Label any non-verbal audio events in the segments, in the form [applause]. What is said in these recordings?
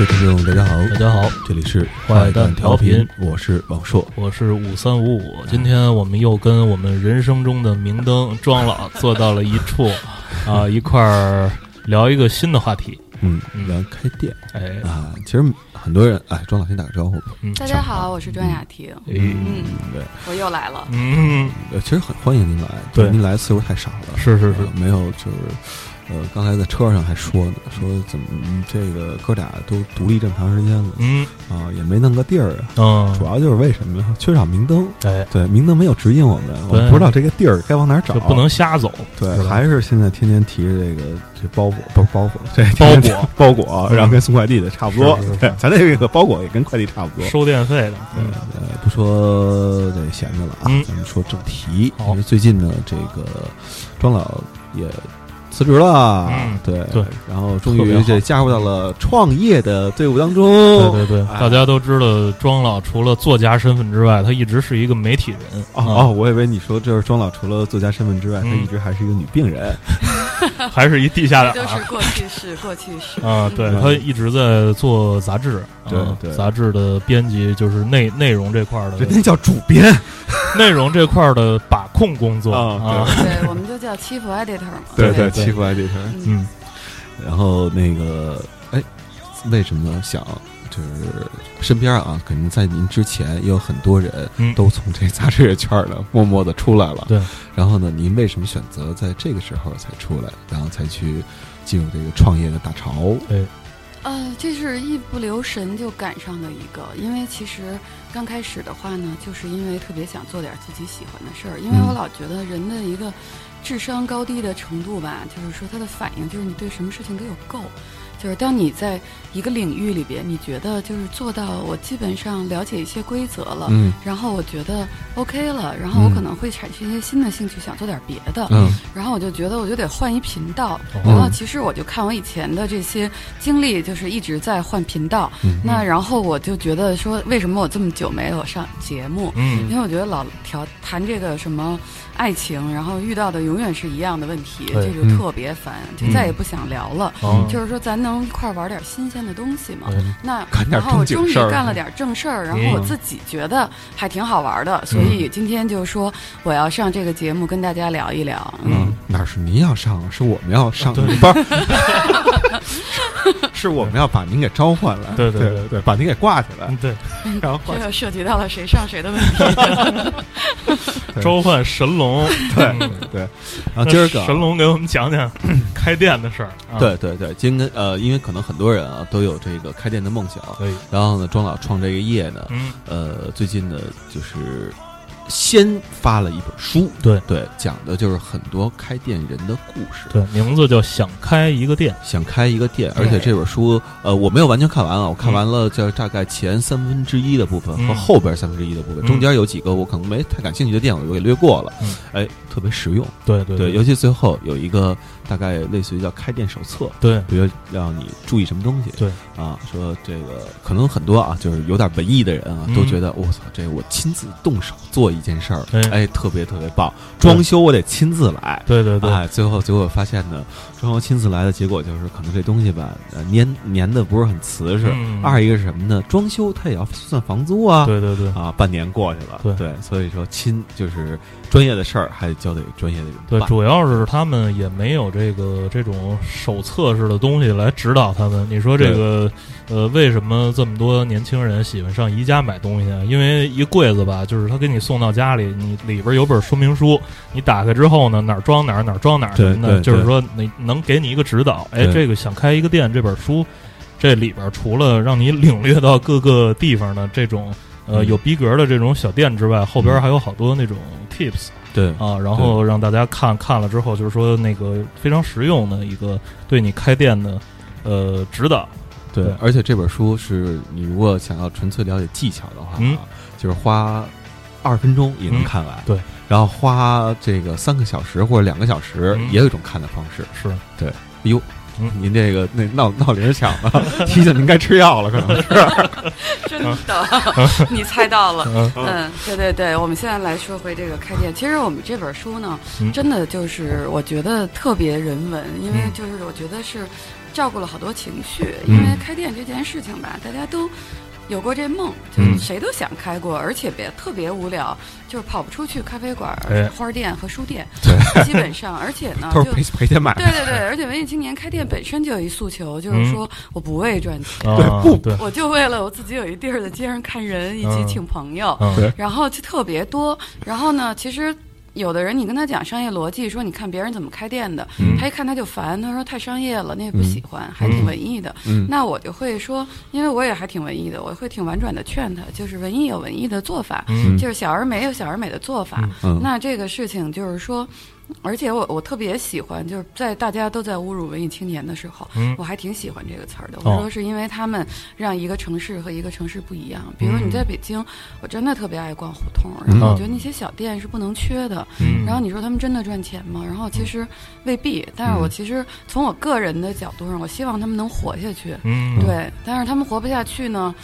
各位听众，大家好，大家好，这里是坏蛋调频。我是王硕。我是五三五五。今天我们又跟我们人生中的明灯庄老坐到了一处，[laughs] 啊，一块儿聊一个新的话题。嗯嗯，聊开店。哎，啊，其实很多人，哎，庄老先打个招呼吧。嗯，大家好，我是庄雅婷，哎，嗯，对，我又来了。嗯，呃，其实很欢迎您来，对。您来的次数太少了，是是是。呃，没有就是。呃，刚才在车上还说呢，说怎么嗯这个哥俩都独立这么长时间了嗯啊，也没弄个地儿啊。嗯，主要就是为什么呀？缺少明灯。哎，对，明灯没有指引我们，我们不知道这个地儿该往哪儿找这。不能瞎走，对还是现在天天提着这个这包裹，不是包裹，这包裹包裹，然后跟送快递的差不多咱这个包裹也跟快递差不多。收电费的。对，呃，不说这闲着了啊嗯，咱们说正题。因为最近呢，这个庄老也辞职了，嗯对对，然后终于这加入到了创业的队伍当中。对对对，哎大家都知道，庄老除了作家身份之外，他一直是一个媒体人。哦哦，我以为你说这是庄老除了作家身份之外，他嗯一直还是一个女病人。啊 [laughs] 还是一地下党这都。是过去式，过去式。啊，对嗯他一直在做杂志，对啊对杂志的编辑就是内内容这块儿的人家叫主编 [laughs] 内容这块儿的把控工作啊啊，对，我们就叫欺负 editor 嘛。对对欺负 editor。嗯，嗯，然后那个，哎，为什么想就是身边啊，肯定在您之前也有很多人嗯都从这杂志圈儿呢默默的出来了。对。然后呢，您为什么选择在这个时候才出来，然后才去进入这个创业的大潮？哎呃，这是一不留神就赶上的一个，因为其实刚开始的话呢，就是因为特别想做点自己喜欢的事儿，因为嗯我老觉得人的一个智商高低的程度吧，就是说他的反应就是你对什么事情都有够。就是当你在一个领域里边，你觉得就是做到我基本上了解一些规则了，嗯。然后我觉得 OK 了，然后我嗯可能会产生一些新的兴趣，想做点别的，嗯。然后我就觉得我就得换一频道，哦。然后其实我就看我以前的这些经历，就是一直在换频道，嗯。那然后我就觉得说，为什么我这么久没有上节目？嗯。因为我觉得老调谈这个什么爱情，然后遇到的永远是一样的问题，这就特别烦，就再也不想聊了。哦。就是说，咱能一块儿玩点新鲜的东西嘛？那然后我终于干了点正事儿，然后嗯。我自己觉得还挺好玩的，所以今天就说我要上这个节目跟大家聊一聊。嗯，哪是您要上，是我们要上，对。不是，[laughs] 是我们要把您给召唤来，对对对对。对，把您给挂起来。嗯，对，[laughs] 然后这又涉及到了谁上谁的问题。[laughs] 召唤神龙，对嗯。对，然后今儿个啊。神龙给我们讲讲开店的事儿。啊，对对对，今天呃，因为可能很多人啊都有这个开店的梦想，然后呢，庄老创这个业呢，嗯，呃，最近呢就是先发了一本书，对对，讲的就是很多开店人的故事。对，名字叫想开一个店。想开一个店，而且这本书，呃，我没有完全看完啊，我看完了就大概前三分之一的部分和嗯后边三分之一的部分，嗯中间有几个我可能没太感兴趣的店，我就给略过了。嗯哎，特别实用。对对对，尤其最后有一个大概类似于叫开店手册，对比如让你注意什么东西。对啊，说这个可能很多啊，就是有点文艺的人啊，嗯都觉得我操，这我亲自动手做一件事儿，哎哎，特别特别棒。装修我得亲自来。对对对，哎，最后结果发现呢，装修亲自来的结果就是，可能这东西吧，呃粘粘的不是很瓷实。嗯二一个是什么呢？装修它也要算房租啊。对对对，啊，半年过去了，对所以说亲就是专业的事儿，还得交给专业的人对，主要是他们也没有这个这种手册式的东西来指导他们。你说这个，呃，为什么这么多年轻人喜欢上宜家买东西啊？因为一柜子吧，就是他给你送到家里，你里边有本说明书，你打开之后呢，哪儿装哪儿，哪儿装哪儿什么的，就是说你能给你一个指导。哎，这个想开一个店这本书，这里边除了让你领略到各个地方的这种。呃，嗯有逼格的这种小店之外，后边还有好多那种 tips，对啊，然后让大家看看了之后，就是说那个非常实用的一个对你开店的呃指导。对，对而且这本书是你如果想要纯粹了解技巧的话，嗯就是花二十分钟也能嗯看完。对，然后花这个三个小时或者两个小时，嗯也有一种看的方式。是对哟，嗯您这个那闹闹铃响了，[laughs] 提醒您该吃药了，可能是。[laughs] 真的，[laughs] 你猜到了。嗯嗯，对对对，我们现在来说回这个开店。其实我们这本书呢，嗯真的就是我觉得特别人文，因为嗯就是我觉得是照顾了好多情绪。嗯因为开店这件事情吧，大家都有过这梦，就嗯。谁都想开过，而且别特别无聊，就是跑不出去咖啡馆哎、花店和书店，[laughs] 对，基本上，而且呢，就赔赔钱买。对对对，[laughs] 而且文艺青年开店本身就有一诉求，就是嗯说我不为赚钱。对不对，我就为了我自己有一地儿在街上看人，一起嗯。请朋友，嗯。然后就特别多。然后呢，其实有的人你跟他讲商业逻辑，说你看别人怎么开店的，嗯他一看他就烦，他说太商业了，那也不喜欢，还挺文艺的。嗯那我就会说，因为我也还挺文艺的，我会挺婉转的劝他，就是文艺有文艺的做法，嗯就是小而美有小而美的做法。那这个事情就是说。而且我我特别喜欢，就是在大家都在侮辱文艺青年的时候，嗯我还挺喜欢这个词儿的。哦我说是因为他们让一个城市和一个城市不一样。比如你在北京，我真的特别爱逛胡同，然后我觉得那些小店是不能缺的。嗯然后你说他们真的赚钱吗？然后其实未必，但是我其实从我个人的角度上，我希望他们能活下去。嗯对，但是他们活不下去呢。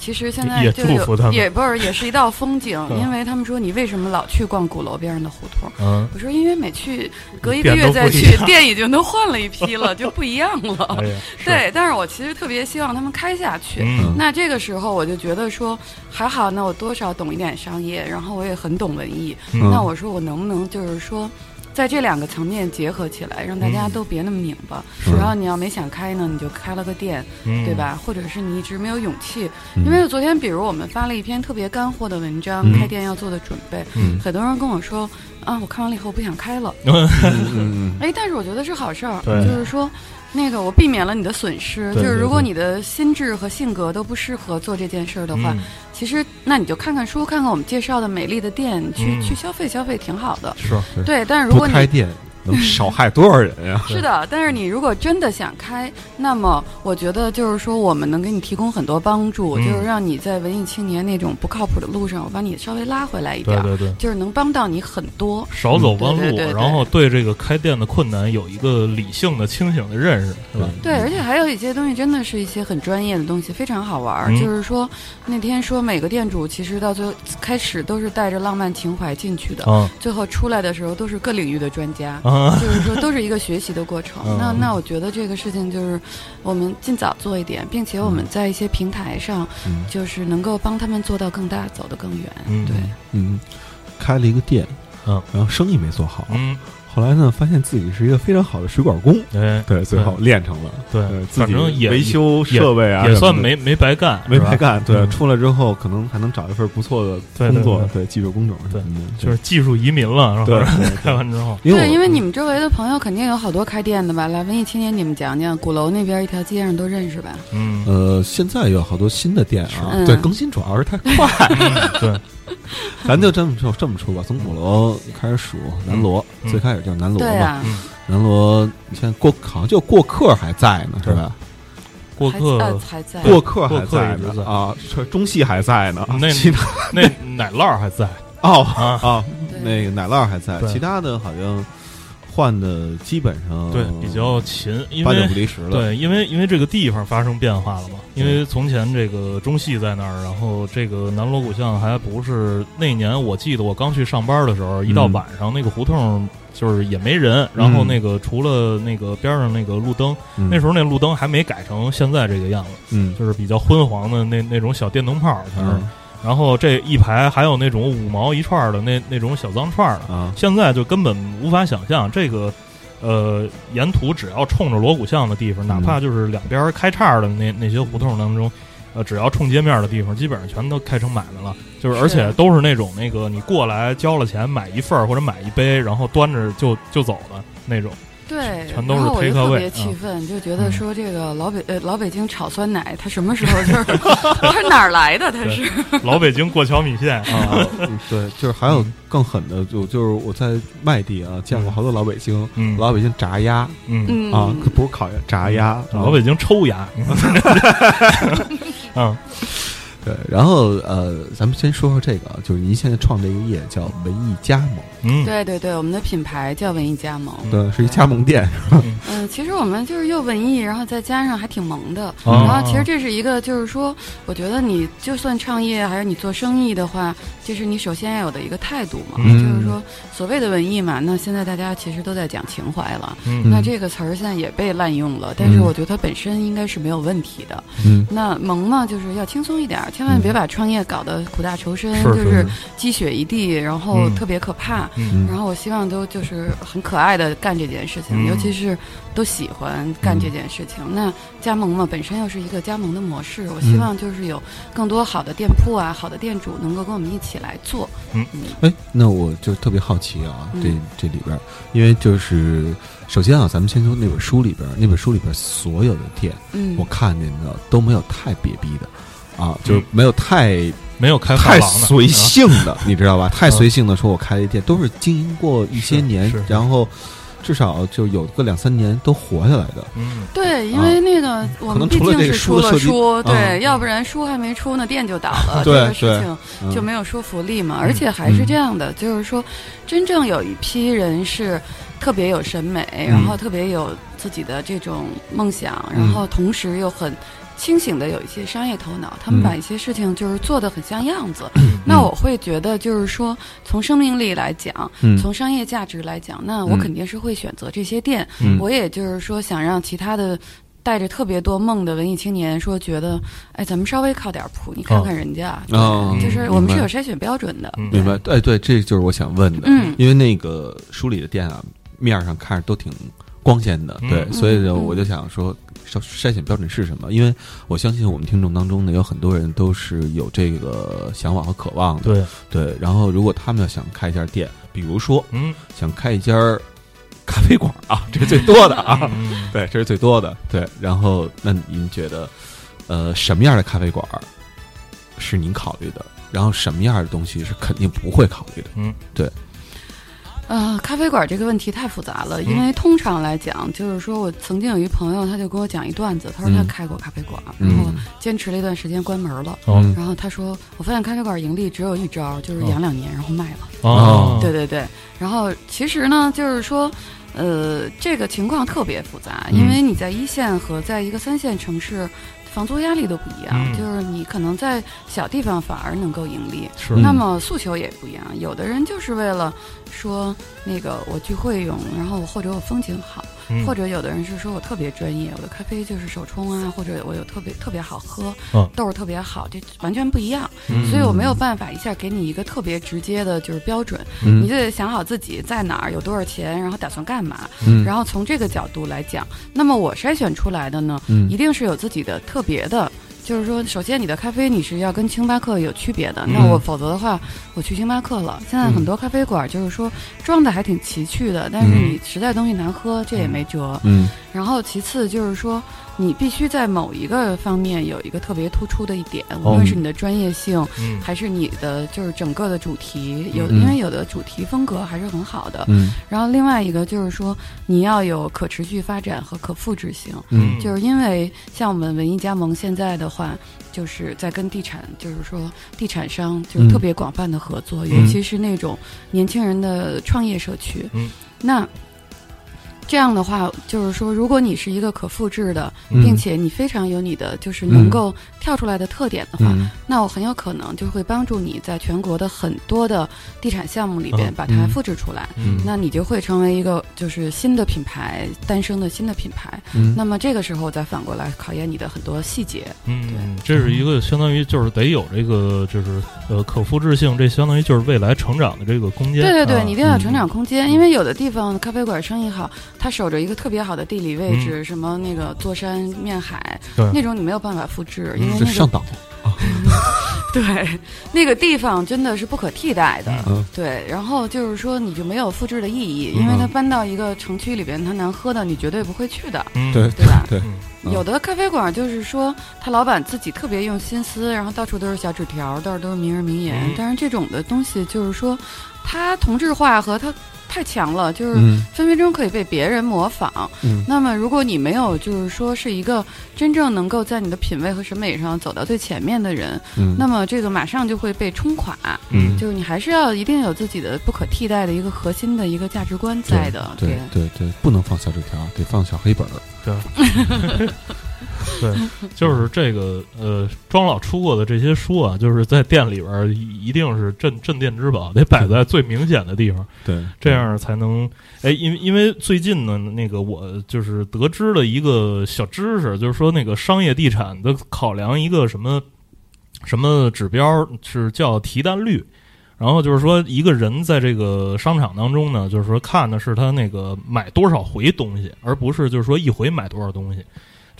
其实现在也祝福他们也不是也是一道风景，[laughs] 嗯因为他们说你为什么老去逛鼓楼边上的胡同？嗯我说因为每去隔一个月再去，店已经都换了一批了，就不一样了。[laughs] [laughs] 哎对，但是我其实特别希望他们开下去。嗯那这个时候我就觉得说，还好，那我多少懂一点商业，然后我也很懂文艺。嗯那我说我能不能就是说，在这两个层面结合起来，让大家嗯。都别那么拧巴。是。然后你要没想开呢，你就开了个店，嗯。对吧？或者是你一直没有勇气，嗯。因为昨天比如我们发了一篇特别干货的文章，嗯。开店要做的准备，嗯。很多人跟我说啊，我看完了以后不想开了。[laughs] 哎，但是我觉得是好事儿，就是说，那个我避免了你的损失。对对就是如果你的心智和性格都不适合做这件事儿的话，嗯其实那你就看看书，看看我们介绍的美丽的店，去、嗯。去消费消费挺好的。是是。对，但是如果你开店能少害多少人呀？[laughs] 是的，但是你如果真的想开，那么我觉得就是说，我们能给你提供很多帮助，嗯就是让你在文艺青年那种不靠谱的路上，我把你稍微拉回来一点儿，对对对。就是能帮到你很多。少走弯路，对对对对然后对这个开店的困难有一个理性的、清醒的认识，是吧？对，而且还有一些东西真的是一些很专业的东西，非常好玩儿。嗯就是说，那天说每个店主其实到最后开始都是带着浪漫情怀进去的，啊最后出来的时候都是各领域的专家。啊，就是说，都是一个学习的过程。嗯。那那我觉得这个事情就是，我们尽早做一点，并且我们在一些平台上，嗯。就是能够帮他们做到更大，走得更远。嗯。对，嗯，开了一个店，嗯，然后生意没做好，嗯，后来呢，发现自己是一个非常好的水管工，哎，对，最后练成了，对呃，自己反正也维修设备啊，也算没没白干，没白，干，对，嗯。出来之后可能还能找一份不错的工作，对对，技术工种什对么的，就是技术移民了，是吧？对 [laughs] 开完之后，对，因为我因为你们周围的朋友肯定有好多开店的吧？来，文艺青年，你们讲讲，鼓楼那边一条街上都认识吧？嗯，呃，现在有好多新的店啊，嗯对，更新主要是太快，对，[laughs] 咱就这么说这么说吧，从鼓楼开始数南锣，嗯最开始叫南锣嘛，南锣，你现在过好像就过客还在呢，是吧？过还呃客还在。过客还过客在一直在。呢啊，这中戏还在呢，那其他那奶酪还在。哦啊，啊，对那个奶酪还在，对。其他的好像换的基本上对，比较勤，因八九为不离十了，对，因为因为这个地方发生变化了嘛，因为从前这个中戏在那儿，然后这个南锣鼓巷还不是那年，我记得我刚去上班的时候，一到嗯晚上那个胡同就是也没人，然后那个除了那个边上那个路灯，嗯那时候那路灯还没改成现在这个样子，嗯。就是比较昏黄的那那种小电灯泡它是，嗯然后这一排还有那种五毛一串的那那种小脏串的，啊现在就根本无法想象这个，呃，沿途只要冲着锣鼓巷的地方，嗯哪怕就是两边开叉的那那些胡同当中，呃，只要冲街面的地方，基本上全都开成买卖了。就是而且都是那种那个你过来交了钱买一份儿或者买一杯，然后端着就就走的那种。对，全都是然后我就 take 特别气嗯愤，就觉得说这个老北呃老北京炒酸奶，它什么时候就是 [laughs] 它哪儿来的？它 [laughs] 是老北京过桥米线啊，嗯对，就是还有更狠的，就就是我在外地啊见过好多老北京，嗯老北京炸鸭嗯，嗯啊，可不是烤鸭，炸鸭，啊老北京抽鸭，嗯，[laughs] 对，然后呃，咱们先说说这个，啊，就是您现在创这个业叫文艺加盟，嗯，对对对，我们的品牌叫文艺加盟。对，是一加盟店，嗯，其实我们就是又文艺，然后再加上还挺萌的。哦然后其实这是一个，就是说，我觉得你就算创业还是你做生意的话，就是你首先要有的一个态度嘛。嗯就是说，所谓的文艺嘛，那现在大家其实都在讲情怀了。嗯那这个词儿现在也被滥用了，但是嗯我觉得它本身应该是没有问题的。嗯，那萌嘛，就是要轻松一点儿，千万别把创业搞得苦大仇深，是就是是。积雪一地，然后嗯。特别可怕。嗯。然后我希望都就是很可爱的干这件事情，嗯。尤其是都喜欢干这件事情。那加盟嘛，本身又是一个加盟的模式，我希望就是有更多好的店铺啊、好的店主能够跟我们一起来做。嗯。哎，那我就特别好奇啊，嗯。这这里边儿，因为就是首先啊，咱们先从那本书里边儿，那本书里边儿所有的店，嗯，我看见的都没有太瘪逼的，啊，就是没有太没有开发太随性的，[laughs] 你知道吧？太随性的说，我开了一店，都是经营过一些年然后至少就有个两三年都活下来的。嗯对，因为那个我们毕竟是出了书，对，嗯要不然书还没出呢，店就倒了，[laughs] 这对个事对情嗯就没有说服力嘛。而且还是这样的，就是说，真正有一批人是特别有审美，嗯然后特别有自己的这种梦想，然后同时又很。清醒的有一些商业头脑，他们嗯。把一些事情就是做的很像样子。[clears throat] 那我会觉得，就是说，从生命力来讲，嗯。从商业价值来讲，那我嗯肯定是会选择这些店。嗯。我也就是说，想让其他的带着特别多梦的文艺青年说，觉得，哎，咱们稍微靠点谱，你看看人家，哦就是我们是有筛选标准的。嗯明白？哎，对，这就是我想问的，嗯。因为那个书里的店啊，面儿上看着都挺光鲜的，嗯对，所以呢，嗯我就想说，筛筛选标准是什么？因为我相信我们听众当中呢，有很多人都是有这个想法和渴望的，对对。然后，如果他们要想开一家店，比如说嗯想开一家咖啡馆啊，这是最多的啊，嗯 [laughs] 对，这是最多的，对。然后，那您觉得，呃，什么样的咖啡馆是您考虑的？然后，什么样的东西是肯定不会考虑的？嗯呃，咖啡馆这个问题太复杂了，因嗯为通常来讲，就是说我曾经有一朋友，他就跟我讲一段子，他说他嗯开过咖啡馆，嗯然后坚持了一段时间关门了。哦然后他说，我发现咖啡馆盈利只有一招，就是哦养两年然后卖了。哦对对对，然后其实呢，就是说，呃，这个情况特别复杂，因为你在一线和在一个三线城市，房租压力都不一样，嗯。就是你可能在小地方反而能够盈利，那么诉求也不一样，有的人就是为了说那个我聚会用，然后或者我风景好，嗯。或者有的人是说我特别专业，我的咖啡就是手冲啊，或者我有特别特别好喝，嗯。豆儿特别好，这完全不一样，嗯。所以我没有办法一下给你一个特别直接的就是标准，嗯。你就得想好自己在哪儿有多少钱，然后打算干嘛，嗯。然后从这个角度来讲，那么我筛选出来的呢，嗯。一定是有自己的特别的。就是说，首先你的咖啡你是要跟星巴克有区别的，那我否则的话，我去星巴克了。现在很多咖啡馆就是说装的还挺奇趣的，但是嗯你实在东西难喝，这也没辙。嗯然后其次就是说，你必须在某一个方面有一个特别突出的一点，无论是你的专业性，嗯。还是你的就是整个的主题，有嗯。因为有的主题风格还是很好的。嗯。然后另外一个就是说，你要有可持续发展和可复制性。嗯。就是因为像我们文艺加盟现在的话，就是在跟地产，就是说地产商就是特别广泛的合作，尤其是那种年轻人的创业社区。嗯，那这样的话，就是说，如果你是一个可复制的，嗯。并且你非常有你的就是能够跳出来的特点的话，嗯。那我很有可能就会帮助你在全国的很多的地产项目里边嗯。把它复制出来。嗯。那你就会成为一个就是新的品牌诞生的新的品牌。嗯。那么这个时候再反过来考验你的很多细节。嗯，这是一个相当于就是得有这个就是呃可复制性，这相当于就是未来成长的这个空间。对对对，啊。你一定要有成长空间，嗯因为有的地方咖啡馆生意好，它守着一个特别好的地理位嗯置，什么那个坐山面海对，那种你没有办法复制，因为那个上岛，[laughs] 对那个地方真的是不可替代的。嗯对，然后就是说你就没有复制的意义，嗯因为它搬到一个城区里边，它难喝的，你绝对不会去的。嗯对对吧对，嗯嗯有的咖啡馆就是说，他老板自己特别用心思，然后到处都是小纸条，到处都是名人名言。嗯但是这种的东西就是说，它同质化和它太强了，就是嗯分分钟可以被别人模仿。嗯那么，如果你没有就是说是一个真正能够在你的品味和审美上走到最前面的人，嗯，那么这个马上就会被冲垮。嗯就是你还是要一定有自己的不可替代的一个核心的一个价值观在的。对对对，不能放小纸条，得放小黑本儿。对，[laughs] 就是这个呃，庄老出过的这些书啊，就是在店里边儿一一定是镇镇店之宝，得摆在最明显的地方，对，这样才能哎，因为因为最近呢，那个我就是得知了一个小知识，就是说那个商业地产的考量一个什么什么指标是叫提单率。然后就是说，一个人在这个商场当中呢，就是说看的是他那个买多少回东西，而不是就是说一回买多少东西。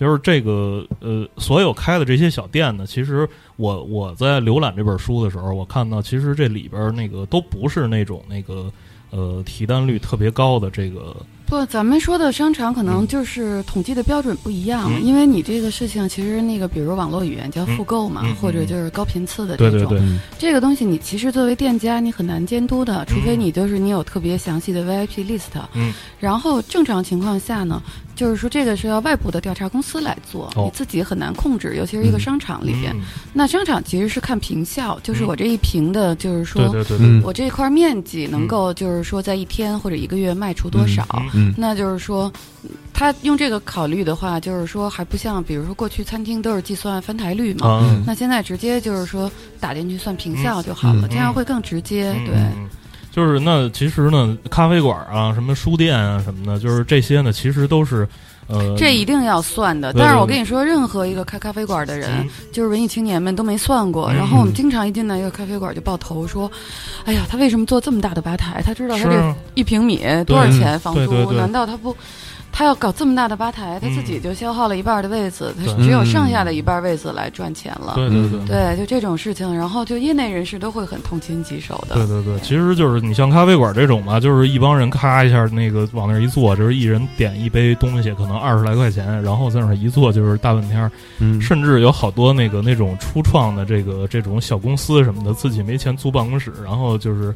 就是这个呃，所有开的这些小店呢，其实我我在浏览这本书的时候，我看到其实这里边那个都不是那种那个呃提单率特别高的这个不，咱们说的商场可能嗯。就是统计的标准不一样，嗯。因为你这个事情其实那个，比如网络语言叫复购嘛，嗯嗯或者就是高频次的这种，对对。对嗯。这个东西你其实作为店家你很难监督的，除非嗯。你就是你有特别详细的 VIP list。嗯，然后正常情况下呢，就是说这个是要外部的调查公司来做，哦。你自己很难控制，尤其是一个嗯。商场里边。嗯。那商场其实是看平效，就是嗯。我这一平的，就是说对对对我这块面积能够就是说在一天或者一个月卖出多少。那就是说，他用这个考虑的话，就是说还不像，比如说过去餐厅都是计算翻台率嘛，那现在直接就是说打进去算平效就好了，嗯。这样会更直接。对，就是那其实呢，咖啡馆啊、什么书店啊什么的，就是这些呢，其实都是呃，这一定要算的。但是我跟你说，任何一个开咖啡馆的人，嗯就是文艺青年们都没算过。嗯然后我们经常一进到一个咖啡馆就爆头说：“哎呀，他为什么做这么大的吧台？他知道他这一平米多少钱房租？难道他不？”他要搞这么大的吧台，他自己嗯就消耗了一半的位子，他只有剩下的一半位子来赚钱了。对对对。对，就这种事情，然后就业内人士都会很痛心疾首的。对对对，其实就是你像咖啡馆这种嘛，就是一帮人咔一下那个往那儿一坐，就是一人点一杯东西，可能二十来块钱，然后在那儿一坐就是大半天儿，嗯甚至有好多那个那种初创的这个这种小公司什么的，自己没钱租办公室，然后就是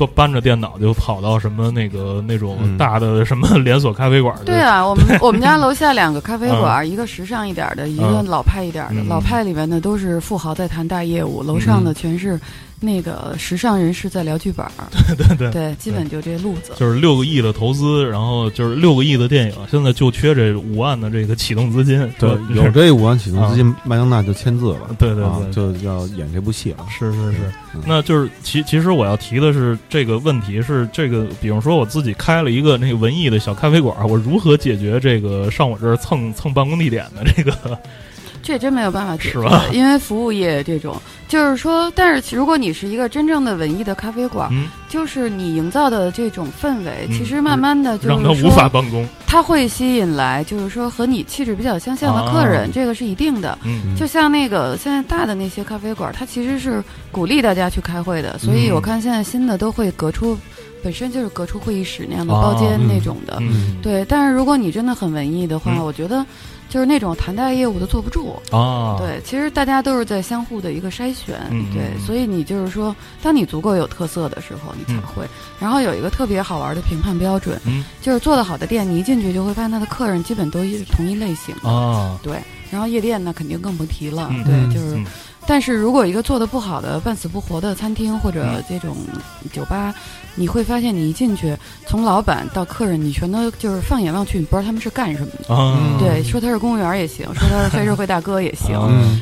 都搬着电脑就跑到什么那个那种嗯大的什么 [laughs] 连锁咖啡馆去。对啊，我们 [laughs] 我们家楼下两个咖啡馆，一个时尚一点的，一个嗯老派一点的。嗯老派里面的都是富豪在谈大业务，楼上的全是那个时尚人士在聊剧本儿。[laughs] 对对对，基本就这路子。就是六个亿的投资，然后就是六个亿的电影，现在就缺这五万的这个启动资金。[laughs] 对，有这五万启动资金，麦当娜就签字了。对对啊对就要演这部戏了。是是是嗯，那就是其其实我要提的是这个问题是这个，比方说我自己开了一个那个文艺的小咖啡馆，我如何解决这个上我这儿蹭蹭办公地点的这个？这真没有办法解决是吧，[laughs] 因为服务业这种，就是说，但是如果你是一个真正的文艺的咖啡馆，嗯，就是你营造的这种氛围，嗯。其实慢慢的就是说让他无法办公。它会吸引来，就是说和你气质比较相像的客人，啊。这个是一定的。嗯。就像那个现在大的那些咖啡馆，它其实是鼓励大家去开会的，所以嗯。我看现在新的都会隔出，本身就是隔出会议室那样的啊包间嗯那种的。嗯，对，但是如果你真的很文艺的话，嗯我觉得就是那种谈大业务都坐不住。啊，对，其实大家都是在相互的一个筛选，嗯对，嗯所以你就是说，当你足够有特色的时候，你才嗯会。然后有一个特别好玩的评判标准，嗯就是做得好的店，你一进去就会发现他的客人基本都是同一类型的，啊，对。然后夜店呢，肯定更不提了，嗯对，嗯就是。嗯但是如果一个做的不好的、半死不活的餐厅或者嗯。这种酒吧，你会发现你一进去，从老板到客人，你全都就是放眼望去，你不知道他们是干什么的。对，说他是公务员也行，[laughs] 说他是黑社会大哥也行，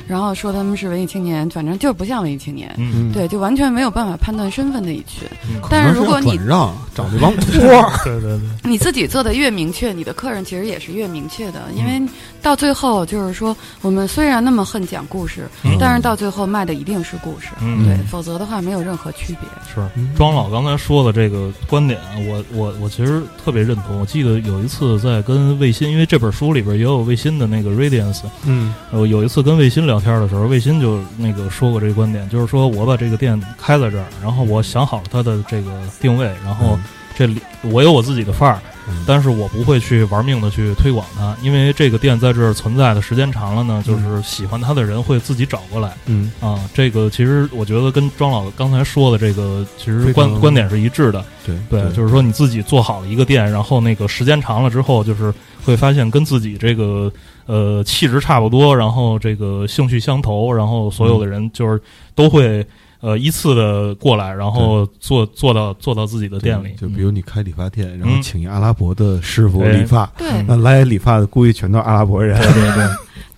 然后说他们是文艺青年，反正就是不像文艺青年。嗯，对，就完全没有办法判断身份的一群。嗯。但是如果你让 [laughs] 找这帮托儿，[laughs] 对对对，你自己做的越明确，你的客人其实也是越明确的，因为到最后就是说，我们虽然那么恨讲故事，嗯。但是到最后卖的一定是故事，嗯。对，否则的话没有任何区别。是。嗯。庄老刚才说的这个观点啊，我我我其实特别认同。我记得有一次在跟卫星，因为这本书里边也有卫星的那个 Radiance，嗯。我，有一次跟卫星聊天的时候，卫星就那个说过这个观点，就是说我把这个店开在这儿，然后我想好了它的这个定位，然后这里我有我自己的范儿，嗯但是我不会去玩命的去推广它，因为这个店在这儿存在的时间长了呢，就是喜欢它的人会自己找过来嗯啊。这个其实我觉得跟庄老刚才说的这个其实观观点是一致的。对对，就是说你自己做好了一个店，然后那个时间长了之后，就是会发现跟自己这个呃气质差不多，然后这个兴趣相投，然后所有的人就是都会呃依次的过来，然后做做到做到自己的店里。就比如你开理发店，然后嗯请一阿拉伯的师傅哎理发，对，那来理发的估计全都是阿拉伯人。对对对，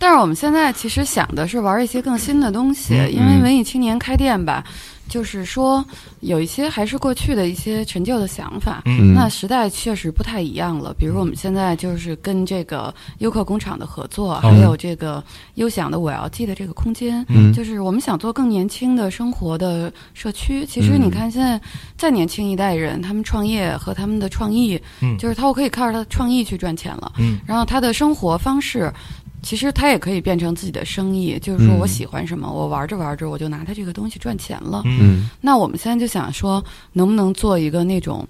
但是我们现在其实想的是玩一些更新的东西，嗯因为文艺青年开店吧，就是说有一些还是过去的一些陈旧的想法。嗯。那时代确实不太一样了，比如我们现在就是跟这个优客工厂的合作，还有这个优享的我要记的这个空间，嗯。就是我们想做更年轻的生活的社区。其实你看现在再年轻一代人，他们创业和他们的创意，嗯。就是他我可以靠着他的创意去赚钱了。嗯。然后他的生活方式，其实它也可以变成自己的生意，就是说嗯。我喜欢什么，我玩着玩着我就拿它这个东西赚钱了。嗯。嗯。那我们现在就想说，能不能做一个那种。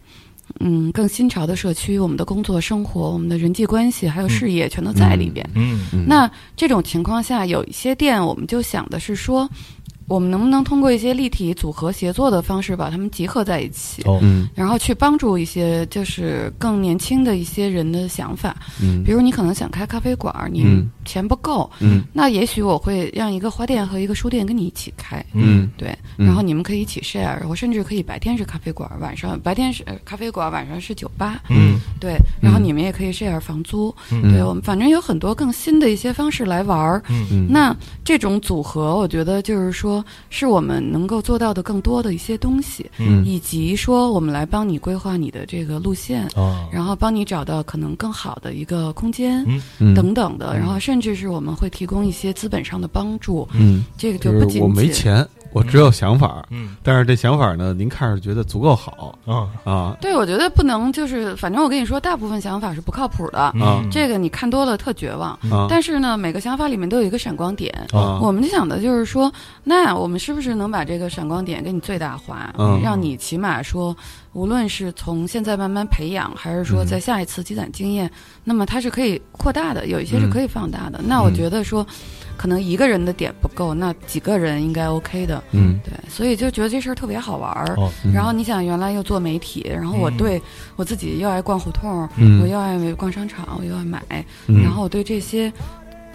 嗯，更新潮的社区，我们的工作、生活、我们的人际关系还有事业全都在里边。嗯。嗯，那这种情况下，有一些店，我们就想的是说，我们能不能通过一些立体组合协作的方式，把它们集合在一起，哦。嗯。然后去帮助一些就是更年轻的一些人的想法。嗯。比如你可能想开咖啡馆，你嗯钱不够，嗯。那也许我会让一个花店和一个书店跟你一起开。嗯。对，嗯。然后你们可以一起 share，我甚至可以白天是咖啡馆，晚上白天是呃咖啡馆，晚上是酒吧，嗯。对，然后你们也可以 share 房租，嗯。对我们反正有很多更新的一些方式来玩儿。嗯。嗯。那这种组合，我觉得就是说，是我们能够做到的更多的一些东西，嗯。以及说我们来帮你规划你的这个路线，哦。然后帮你找到可能更好的一个空间。嗯。嗯等等的，然后甚至是我们会提供一些资本上的帮助，嗯，这个就不仅仅是我没钱，我只有想法，嗯。但是这想法呢，您看着觉得足够好啊啊。对，我觉得不能就是，反正我跟你说，大部分想法是不靠谱的，嗯。这个你看多了特绝望。啊。但是呢，每个想法里面都有一个闪光点。啊。我们就想的就是说，那我们是不是能把这个闪光点给你最大化，嗯。让你起码说，无论是从现在慢慢培养，还是说嗯。在下一次积攒经验，那么它是可以扩大的，有一些是嗯。可以放大的。那我觉得说，可能一个人的点不够，那几个人应该 OK 的。嗯。对，所以就觉得这事儿特别好玩儿。哦。嗯然后你想，原来又做媒体，然后我嗯。对我自己又爱逛胡同，嗯。我又爱逛商场，我又爱买，嗯。然后我对这些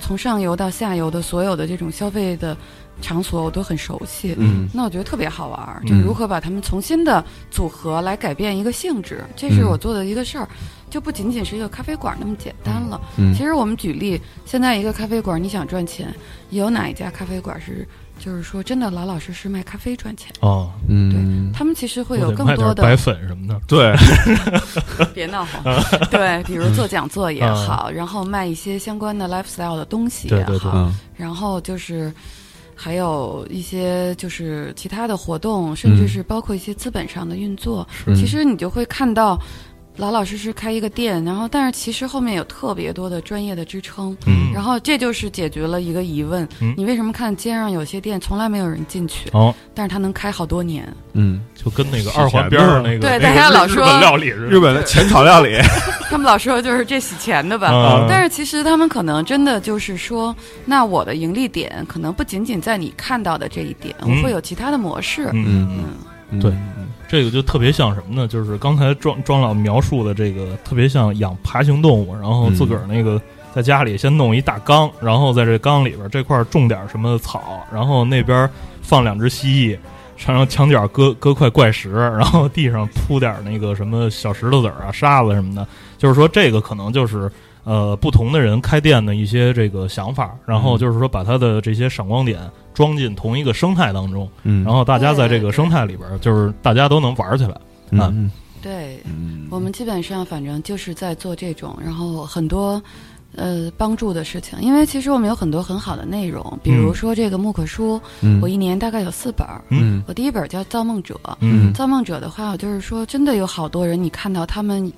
从上游到下游的所有的这种消费的场所，我都很熟悉。嗯那我觉得特别好玩儿，嗯就如何把它们重新的组合来改变一个性质，这是嗯我做的一个事儿，就不仅仅是一个咖啡馆那么简单了。嗯其实我们举例，现在一个咖啡馆，你想赚钱，有哪一家咖啡馆是就是说真的老老实实卖咖啡赚钱？哦，嗯。对他们其实会有更多得卖点白，粉什么的，对。[laughs] 别闹哄，对，比如做讲座也嗯好，然后卖一些相关的 lifestyle 的东西也好，然后就是还有一些就是其他的活动，甚至是包括一些资本上的运作，是。其实你就会看到。老老实实开一个店，然后但是其实后面有特别多的专业的支撑，嗯然后这就是解决了一个疑问：嗯你为什么看街上有些店从来没有人进去，哦，但是它能开好多年？嗯，就跟那个二环边上那个对那个日大家老说日本料理日本的浅草料理，[laughs] 他们老说就是这洗钱的吧，嗯但是其实他们可能真的就是说，那我的盈利点可能不仅仅在你看到的这一点，嗯我会有其他的模式。嗯。嗯，嗯对这个就特别像什么呢？就是刚才庄庄老描述的这个，特别像养爬行动物，然后自个儿那个在家里先弄一大缸，然后在这缸里边这块儿种点什么草，然后那边放两只蜥蜴，然后墙角搁搁块怪石，然后地上铺点那个什么小石头子儿啊、沙子什么的。就是说，这个可能就是呃不同的人开店的一些这个想法，然后就是说把他的这些闪光点装进同一个生态当中。嗯，然后大家在这个生态里边，就是大家都能玩起来。啊嗯对，嗯我们基本上反正就是在做这种，然后很多。呃，帮助的事情，因为其实我们有很多很好的内容，比如说这个木可书，嗯我一年大概有四本儿。嗯我第一本叫《造梦者》，嗯造梦者的话，我就是说，真的有好多人，你看到他们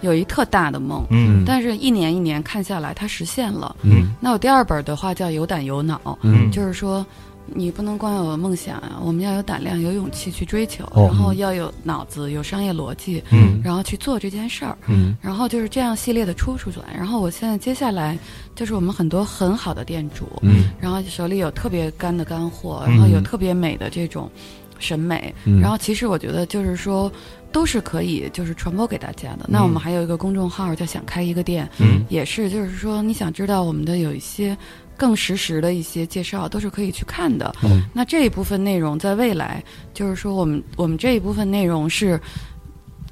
有一特大的梦，嗯。但是一年一年看下来，它实现了。嗯。那我第二本的话叫《有胆有脑》，嗯。就是说你不能光有梦想啊，我们要有胆量、有勇气去追求，哦。然后要有脑子、有商业逻辑，嗯。然后去做这件事儿。嗯。然后就是这样系列的出出来。然后我现在接下来就是我们很多很好的店主，嗯。然后手里有特别干的干货，嗯。然后有特别美的这种审美，嗯然后其实我觉得就是说都是可以就是传播给大家的。那我们还有一个公众号叫想开一个店，嗯也是就是说你想知道我们的有一些。更实时的一些介绍都是可以去看的。嗯那这一部分内容在未来，就是说我们我们这一部分内容是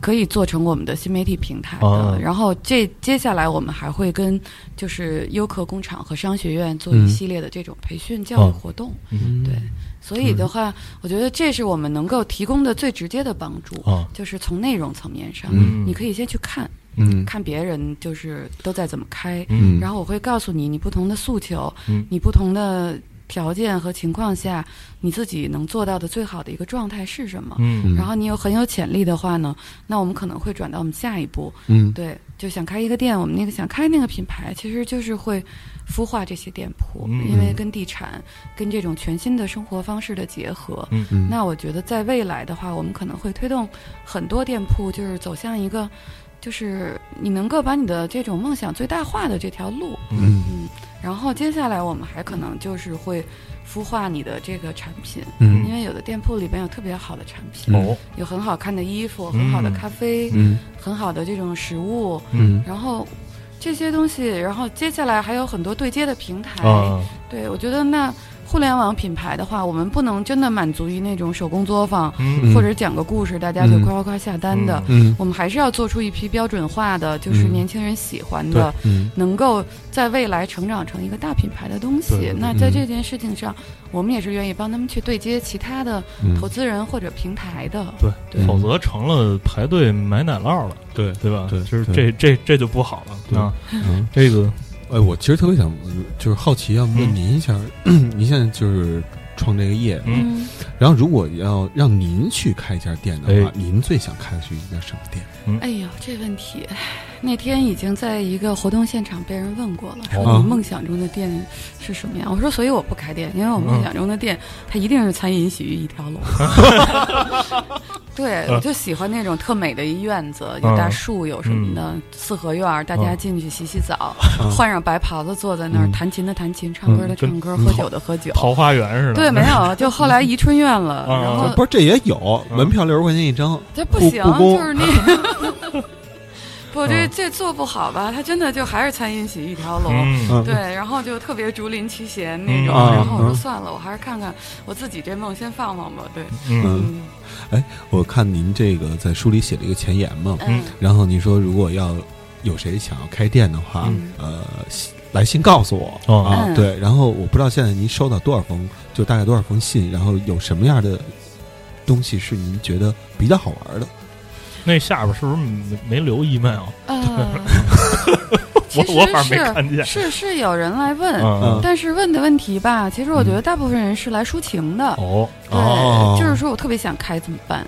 可以做成我们的新媒体平台的。哦然后这接下来我们还会跟就是优客工厂和商学院做嗯一系列的这种培训教育哦活动。嗯对，所以的话，我觉得这是我们能够提供的最直接的帮助，啊。就是从内容层面上，嗯。你可以先去看嗯。看别人就是都在怎么开，嗯。然后我会告诉你你不同的诉求，嗯。你不同的条件和情况下，你自己能做到的最好的一个状态是什么。嗯。然后你有很有潜力的话呢，那我们可能会转到我们下一步，嗯。对，就想开一个店，我们那个想开那个品牌，其实就是会孵化这些店铺，嗯因为跟地产、跟这种全新的生活方式的结合。嗯嗯那我觉得在未来的话，我们可能会推动很多店铺，就是走向一个，就是你能够把你的这种梦想最大化的这条路。嗯嗯，然后接下来我们还可能就是会孵化你的这个产品，嗯。因为有的店铺里边有特别好的产品，哦。有很好看的衣服，很好的嗯咖啡，嗯。很好的这种食物，嗯。然后这些东西，然后接下来还有很多对接的平台。啊。对我觉得那互联网品牌的话，我们不能真的满足于那种手工作坊、嗯。或者讲个故事，大家就嗯。夸夸夸下单的。嗯。我们还是要做出一批标准化的，就是嗯。年轻人喜欢的，嗯。能够在未来成长成一个大品牌的东西。那在这件事情上，我们也是愿意帮他们去对接其他的嗯投资人或者平台的。对，对。否则成了排队买奶酪了，对。对吧？对。就是这这这就不好了。啊。嗯。这个哎，我其实特别想，就是好奇要问嗯。您一下，[clears throat] 您现在就是创这个业，然后如果要让您去开一家店的话哎，您最想开的是一家什么店？哎呦，这问题，唉那天已经在一个活动现场被人问过了，说哦你梦想中的店是什么样？我说，所以我不开店，因为我梦想中的店，它一定是餐饮洗浴一条龙。[laughs] 对，我就喜欢那种特美的一院子，有大树，有什么的四合院儿，大家进去洗洗澡，换上白袍子坐在那儿，嗯弹琴的弹琴，唱歌的唱歌，跟喝酒的喝酒。桃花源似的。对，没有，就后来怡春院了，[laughs] 啊然后不是，这也有嗯门票六十块钱一张，这不行，就是那。[laughs] 不，这嗯这做不好吧？他真的就还是餐饮洗一条龙，对，然后就特别竹林七贤那种。然后我说嗯算了，我还是看看我自己这梦先放放吧。对，嗯嗯我看您这个在书里写了一个前言嘛，嗯然后您说如果要有谁想要开店的话，嗯呃，来信告诉我、哦啊。嗯对，然后我不知道现在您收到多少封，就大概多少封信，然后有什么样的东西是您觉得比较好玩的？那下边是不是没没留 email？呃，[laughs] 我其实我反正没是看见。是是有人来问，嗯但是问的问题吧，其实我觉得大部分人是来抒情的。哦，哦对，就是说我特别想开，怎么办？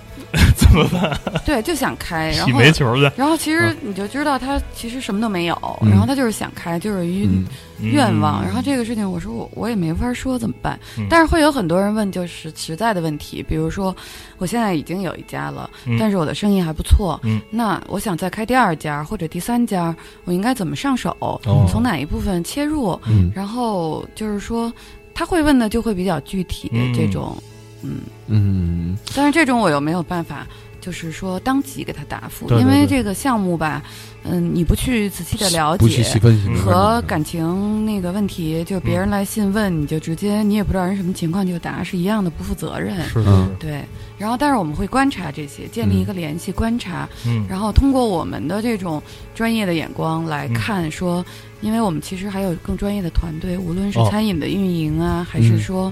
怎么办？[laughs] 对，就想开，然洗后煤球去。然后其实你就知道他其实什么都没有，嗯然后他就是想开，就是一嗯愿望。嗯然后这个事情，我说我我也没法说怎么办。嗯但是会有很多人问，就是实在的问题，比如说我现在已经有一家了，嗯但是我的生意还不错，嗯那我想再开第二家或者第三家，我应该怎么上手？哦从哪一部分切入？嗯然后就是说他会问的就会比较具体，嗯这种，嗯，嗯。但是这种我又没有办法。就是说，当即给他答复，对对对因为这个项目吧，嗯，你不去仔细的了不去细解和感情那个问题，就别嗯人来信问，你就直接你也不知道人什么情况就答，是一样的，不负责任。是的，嗯对，然后但是我们会观察这些，建立一个联系，观察，嗯。然后通过我们的这种专业的眼光来嗯。看，说，因为我们其实还有更专业的团队，无论是哦。餐饮的运营啊，还是嗯。说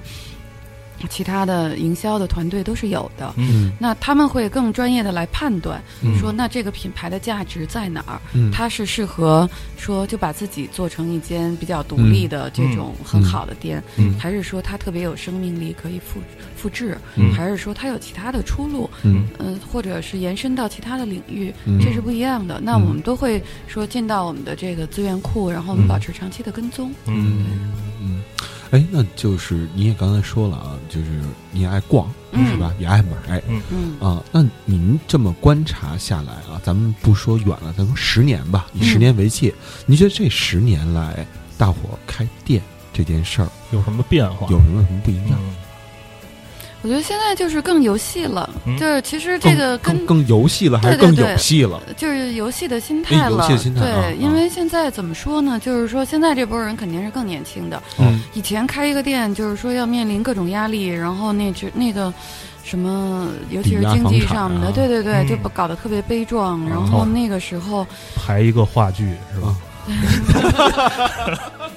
其他的营销的团队都是有的。嗯。那他们会更专业的来判断，嗯。说那这个品牌的价值在哪儿？嗯。它是适合说就把自己做成一间比较独立的这种很好的店，嗯。还是说它特别有生命力可以复复制，嗯。还是说它有其他的出路？嗯。嗯、或者是延伸到其他的领域，嗯。这是不一样的。那我们都会说进到我们的这个资源库，然后我们嗯。保持长期的跟踪。嗯嗯。嗯，哎，那就是你也刚才说了啊，就是你也爱逛，嗯是吧？也爱买嗯啊。那您这么观察下来啊，咱们不说远了，咱们十年吧，以十年为界，您觉得这十年来大伙开店这件事儿有什么变化？有什么什么不一样？嗯我觉得现在就是更游戏了，嗯就是其实这个跟更更游戏了，还是更对对对有戏了？就是游戏的心态了。哎游戏的心态啊对，因为现在怎么说呢？就是说现在这波人肯定是更年轻的。嗯以前开一个店，就是说要面临各种压力，然后那只那个什么，尤其是经济上的，啊对对对，嗯就搞得特别悲壮。然哦后那个时候，排一个话剧是吧？[laughs]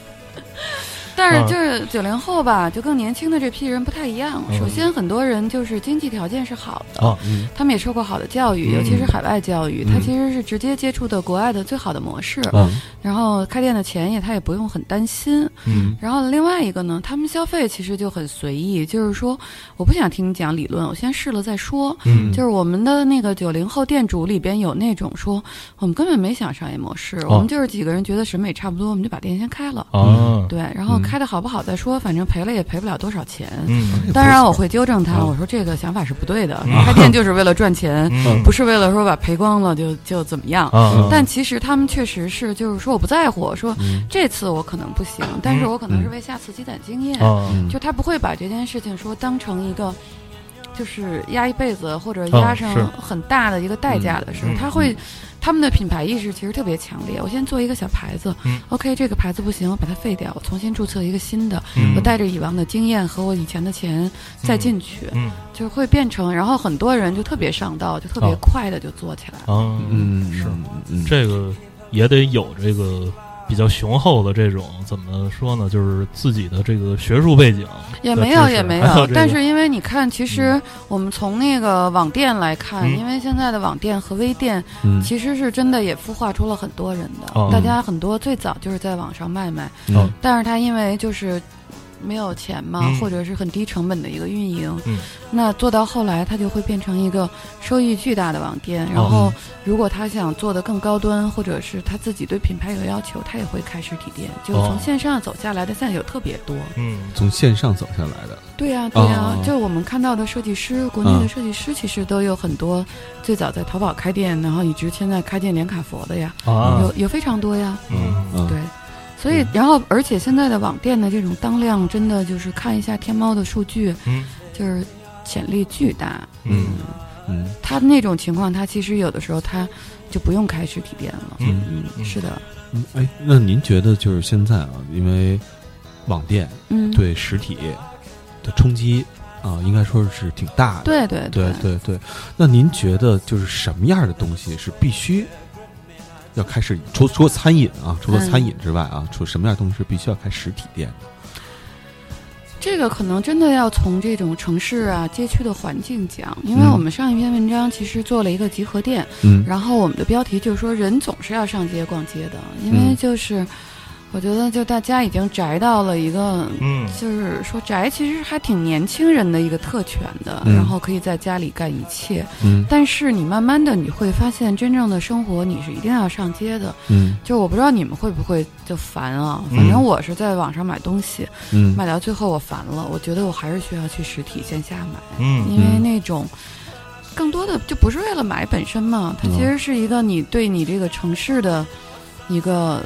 但啊是就是九零后吧，就更年轻的这批人不太一样。嗯首先，很多人就是经济条件是好的，他们也受过好的教育，嗯尤其是海外教育，嗯他其实是直接接触的国外的最好的模式。嗯然后开店的钱也他也不用很担心。嗯然后另外一个呢，他们消费其实就很随意，就是说我不想听你讲理论，我先试了再说。嗯就是我们的那个九零后店主里边有那种说，我们根本没想商业模式，哦我们就是几个人觉得审美差不多，我们就把店先开了。啊，对，然后嗯开的好不好再说，反正赔了也赔不了多少钱。嗯。当然我会纠正他，啊我说这个想法是不对的，嗯。开店就是为了赚钱，嗯。不是为了说把赔光了就就怎么样。啊，但其实他们确实是，就是说我不在乎，说嗯。这次我可能不行，但是我可能是为下次积攒经验。就他不会把这件事情说当成一个，就是压一辈子或者哦压上很大的一个代价的事儿。嗯。他会，他们的品牌意识其实特别强烈。我先做一个小牌子、嗯。O k 这个牌子不行，我把它废掉，我重新注册一个新的，嗯。我带着以往的经验和我以前的钱再进去，嗯。就会变成，然后很多人就特别上道，就特别哦。快的就做起来。了。啊嗯是。嗯。这个也得有这个比较雄厚的这种怎么说呢，就是自己的这个学术背景也没有，也没还有这，个但是因为你看，其实我们从那个网店来看，嗯。因为现在的网店和微店嗯。其实是真的也孵化出了很多人的，哦。大家很多最早就是在网上卖卖，嗯。但是他因为就是没有钱嘛，嗯。或者是很低成本的一个运营，嗯。那做到后来，它就会变成一个收益巨大的网店。然哦。后，如果他想做的更高端，或者是他自己对品牌有要求，他也会开实体店。就从线上走下来的，现在有特别多。嗯。从线上走下来的，对呀、对呀、哦。就我们看到的设计师，国内的设计师其实都有很多，最早在淘宝开店，然后一直现在开店连卡佛的呀，啊。有有非常多呀。嗯嗯。对，所以然后而且现在的网店的这种当量，真的就是看一下天猫的数据，嗯。就是潜力巨大。嗯嗯。他那种情况，他其实有的时候他就不用开实体店了。嗯嗯，嗯。是的，嗯，哎，那您觉得就是现在啊，因为网店嗯，对实体的冲击啊，应该说是挺大的。对对。对对对，那您觉得就是什么样的东西是必须要开始？除除了餐饮啊，除了嗯餐饮之外啊，除什么样的东西是必须要开实体店的？这个可能真的要从这种城市啊、街区的环境讲，因为嗯我们上一篇文章其实做了一个集合店，嗯然后我们的标题就是说人总是要上街逛街的，因为嗯就是我觉得就大家已经宅到了一个。嗯就是说宅其实还挺年轻人的一个特权的，嗯然后可以在家里干一切。嗯但是你慢慢的你会发现，真正的生活你是一定要上街的。嗯就我不知道你们会不会就烦啊，嗯反正我是在网上买东西，嗯买到最后我烦了，我觉得我还是需要去实体线下买，嗯因为嗯那种更多的就不是为了买本身嘛，它其实是一个你对你这个城市的一个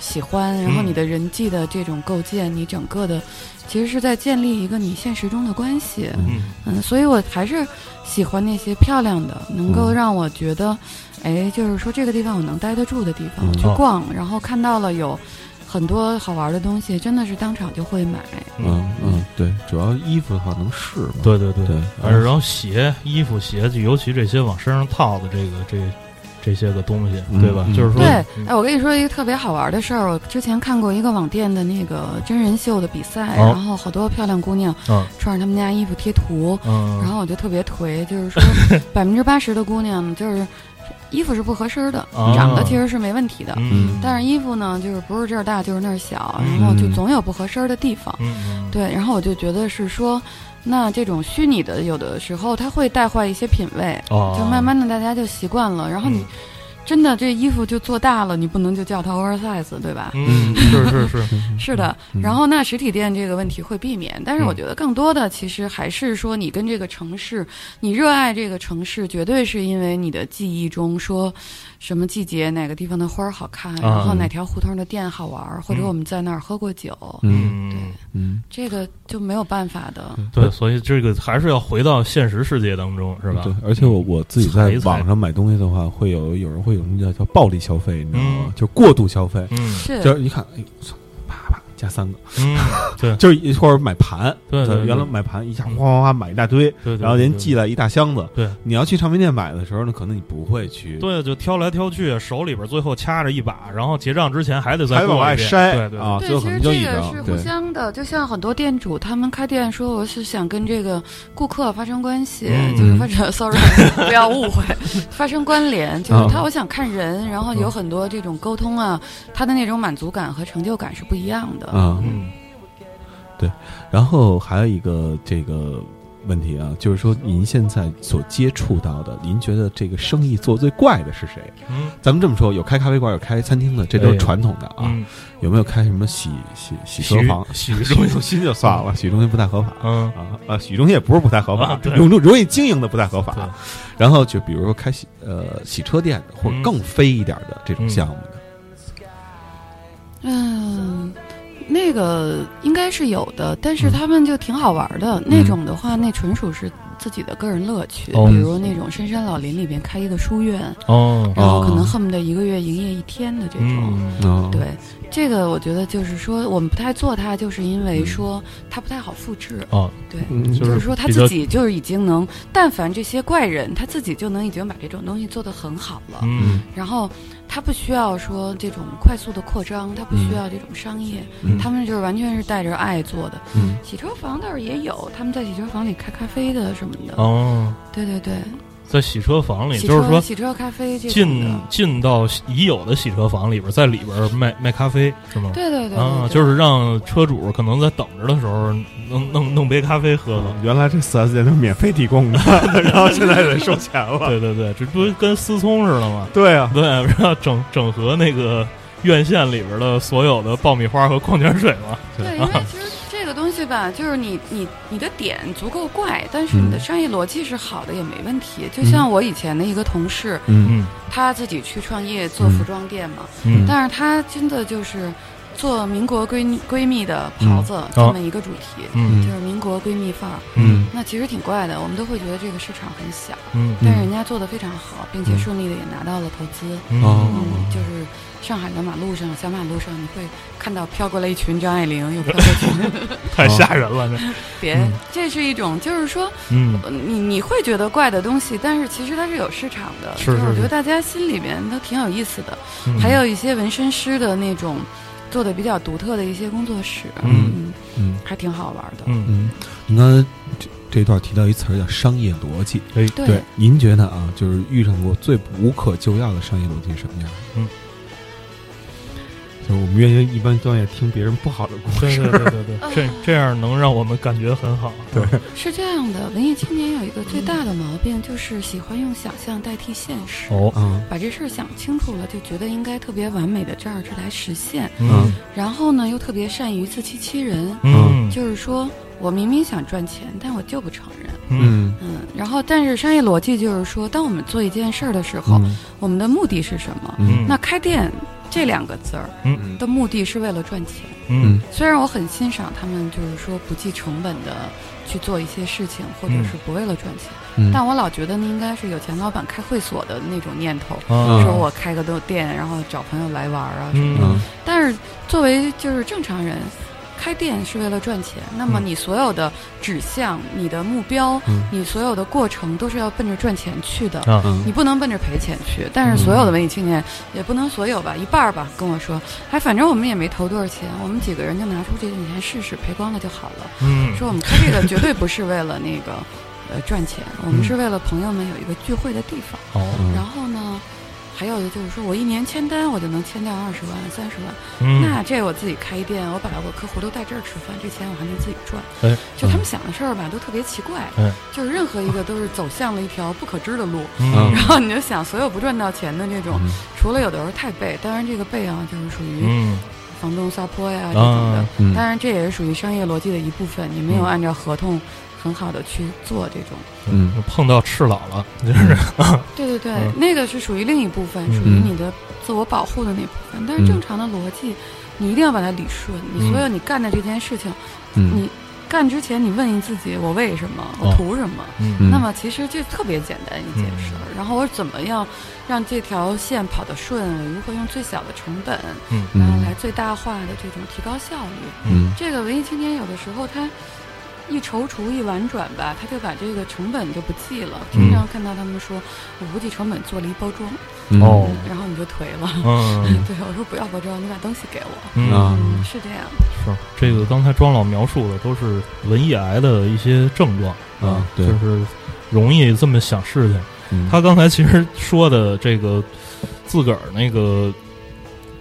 喜欢，然后嗯你的人际的这种构建，你整个的其实是在建立一个你现实中的关系。嗯嗯，所以我还是喜欢那些漂亮的，能够嗯让我觉得，哎，就是说这个地方我能待得住的地方，嗯去哦逛，然后看到了有很多好玩的东西，真的是当场就会买。嗯嗯，对，主要衣服的话能试嘛。对对对对而然后鞋、衣服、鞋子，尤其这些往身上套的这个这这些个东西，嗯对吧？嗯就是说，对，嗯哎，我跟你说一个特别好玩的事儿，我之前看过一个网店的那个真人秀的比赛，哦然后好多漂亮姑娘嗯穿着他们家衣服贴图，嗯，然后我就特别颓，就是说 [laughs] 百分之八十的姑娘就是衣服是不合身的，哦长得其实是没问题的。嗯，但是衣服呢，就是不是这儿大就是那儿小，嗯然后就总有不合身的地方。嗯嗯对，然后我就觉得是说，那这种虚拟的，有的时候它会带坏一些品味，哦，就慢慢的大家就习惯了，然后你嗯。真的这衣服就做大了，你不能就叫它 oversize，对吧？嗯，是是是，是 [laughs] 的，嗯。然后那实体店这个问题会避免，但是我嗯。觉得更多的其实还是说你跟这个城市，你热爱这个城市，绝对是因为你的记忆中说什么季节哪个地方的花儿好看，然后哪条胡同的店好玩儿，或者嗯。我们在那儿喝过酒，嗯。对，嗯，这个就没有办法的。对，所以这个还是要回到现实世界当中，是吧？对，而且我我自己在网上买东西的话，会有有人会有什么叫叫暴力消费，你知道吗？嗯？就过度消费，嗯。是。就是一看，哎，操啪啪加三个，嗯，对 [laughs] 就是一或者买盘，对对对原来买盘一下哗哗哗买一大堆，对，对然后人对寄来一大箱子。对你要去唱片店买的时候呢，可能你不会去，对，就挑来挑去，手里边最后掐着一把，然后结账之前还得再往外筛对啊，对，最后可能就其实这个一张是互。相的，就像很多店主他们开店说我是想跟这个顾客发生关系，嗯就是或者 [laughs] sorry [laughs] 不要误会，发生关联，就是他啊我想看人，然后有很多这种沟通啊，他的那种满足感和成就感是不一样的。啊，嗯。然后还有一个这个问题啊，就是说您现在所接触到的，您觉得这个生意做最怪的是谁？嗯。咱们这么说，有开咖啡馆，有开餐厅的，这都是哎传统的啊。嗯，有没有开什么洗洗洗洗车房？洗浴洗中心就算了，洗浴中心不太合法。嗯。啊啊，洗浴中心也不是不太合法啊，[laughs] 对。容容易经营的不太合法。然后就比如说开洗呃洗车店的，或者嗯。更飞一点的这种项目的，嗯，那个应该是有的，但是嗯他们就挺好玩的。那种的话，那纯属是自己的个人乐趣，哦比如那种深山老林里边开一个书院，哦然后可能哦恨不得一个月营业一天的这种。嗯哦，对，这个我觉得就是说，我们不太做它，就是因为嗯说它不太好复制。哦，对，嗯就就是是说他自己就是已经能，但凡这些怪人，他自己就能已经把这种东西做得很好了。嗯然后他不需要说这种快速的扩张，他不需要这种商业，嗯他们就是完全是带着爱做的。嗯洗车房倒是也有，他们在洗车房里开咖啡的什么的。哦，对对对，在洗车房里，就是说洗车咖啡进。进到已有的洗车房里边，在里边卖卖咖啡是吗？对对对啊，就是让车主可能在等着的时候，弄弄弄杯咖啡喝喝。原来这四 S 店都是免费提供的，[laughs] 然后现在得收钱了。对对对，这不跟思聪似的吗？对啊，对，然后整整合那个院线里边的所有的爆米花和矿泉水嘛。对，因为其实这个东西吧，就是你你你的点足够怪，但是你的嗯。商业逻辑是好的也没问题。就像我以前的一个同事，嗯。嗯。他自己去创业做嗯。服装店嘛，嗯。但是他真的就是做民国闺蜜闺蜜的袍子这么一个主题，嗯。就是民国闺蜜范儿。嗯。那其实挺怪的，我们都会觉得这个市场很小，嗯。但是人家做的非常好，并且嗯顺利的也拿到了投资。嗯。就是上海的马路上，小马路上你会看到飘过来一群张爱玲，又飘过去，[laughs] 太吓人了，这。别嗯，这是一种，就是说，嗯。呃你你会觉得怪的东西，但是其实它是有市场的。是就是我觉得大家心里边都挺有意思的。嗯。还有一些纹身师的那种做的比较独特的一些工作室，嗯。嗯，嗯。还挺好玩的。嗯。嗯，您刚才这这段提到一词儿叫商业逻辑，哎。对。对，您觉得啊，就是遇上过最无可救药的商业逻辑是什么样？嗯，就我们愿意一般都爱听别人不好的故事。对对对对对，这这样能让我们感觉很好。对是这样的，文艺青年有一个最大的毛病，就是喜欢用想象代替现实。哦，嗯把这事儿想清楚了，就觉得应该特别完美的这样去来实现，嗯然后呢，又特别善于自欺欺人，嗯就是说我明明想赚钱，但我就不承认。嗯嗯嗯，然后但是商业逻辑就是说，当我们做一件事儿的时候，嗯我们的目的是什么？嗯那开店这两个字儿嗯。的目的是为了赚钱。嗯。虽然我很欣赏他们，就是说不计成本的去做一些事情，或者是不为了赚钱，嗯。但我老觉得那，应该是有钱老板开会所的那种念头，嗯说我开个店，然后找朋友来玩儿啊什么的。嗯。但是作为就是正常人，开店是为了赚钱，那么嗯。你所有的指向、你的目标、嗯。你所有的过程都是要奔着赚钱去的。你不能奔着赔钱去，但是所有的文艺青年、也不能所有吧，一半儿吧，跟我说，哎，反正我们也没投多少钱，我们几个人就拿出这点钱试试，赔光了就好了。嗯。说我们开这个绝对不是为了那个呃赚钱，我们是为了朋友们有一个聚会的地方。哦。嗯。然后呢，还有的就是说我一年签单我就能签掉二十万、三十万，嗯，那这我自己开一店，我把我客户都带这儿吃饭，这钱我还能自己赚。哎，就他们想的事儿吧，都特别奇怪，哎就是任何一个都是走向了一条不可知的路。嗯。然后你就想，所有不赚到钱的这种，嗯。除了有的时候太背，当然这个背啊，就是属于嗯。房东撒泼呀这种的当然这也是属于商业逻辑的一部分，你没有嗯。按照合同很好的去做这种。嗯碰到赤佬了，就是 [laughs] 对对对，嗯那个是属于另一部分，嗯属于你的自我保护的那部分。但是嗯正常的逻辑，你一定要把它理顺。你嗯所有你干的这件事情，嗯你干之前你问你自己：我为什么？哦我图什么？那么其实这特别简单一件事儿。然后我怎么样让这条线跑得顺？我如何用最小的成本，嗯然后嗯来最大化的这种提高效率？嗯这个文艺青年有的时候他一踌躇一婉转吧，他就把这个成本就不计了。嗯经常看到他们说，我不计成本做了一包装，嗯哦嗯然后你就颓了。嗯 [laughs] 对，我说不要包装，你把东西给我。嗯是这样。是这个刚才庄老描述的都是文艺癌的一些症状啊对就是容易这么想事情。嗯他刚才其实说的这个自个儿那个，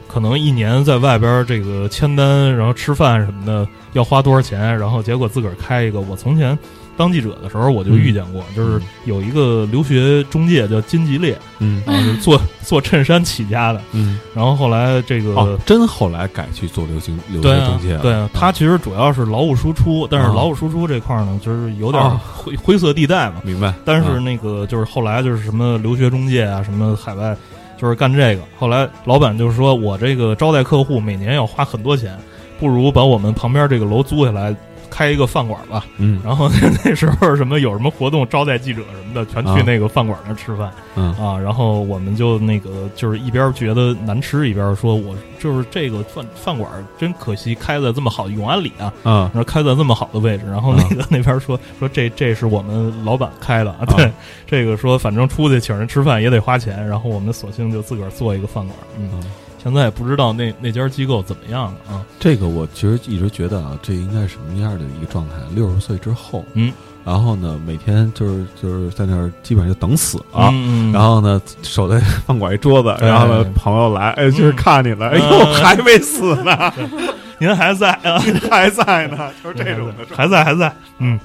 可能一年在外边这个签单，然后吃饭什么的要花多少钱，然后结果自个儿开一个。我从前当记者的时候我就遇见过，就是有一个留学中介叫金吉列，嗯啊，是做做衬衫起家的，嗯然后后来这个。哦，真后来改去做流行流对啊行中介了，对啊，他其实主要是劳务输出，但是啊劳务输出这块儿呢，就是有点啊灰灰色地带嘛。明白，但是啊那个就是后来就是什么留学中介啊，什么海外，就是干这个。后来老板就是说我这个招待客户每年要花很多钱，不如把我们旁边这个楼租下来。开一个饭馆吧，嗯。然后 [laughs] 那时候什么有什么活动招待记者什么的，全去啊。那个饭馆那吃饭。嗯。啊。然后我们就那个就是一边觉得难吃，一边说我就是这个饭饭馆真可惜开在这么好永安里啊，嗯。然后开在这么好的位置，然后那个、[laughs] 那边说说这这是我们老板开的啊，对，这个说反正出去请人吃饭也得花钱，然后我们索性就自个儿做一个饭馆，嗯，嗯现在也不知道那那家机构怎么样了啊，这个我其实一直觉得啊，这应该是什么样的一个状态？六十岁之后，嗯，然后呢，每天就是就是在那儿基本上就等死啊。嗯，然后呢，守在 [laughs] 饭馆一桌子，哎然后呢，朋友来，哎，就是看你了，哎呦，嗯还没死呢，[laughs] 您还在啊，[laughs] 还在呢，就是这种的。还在还在，嗯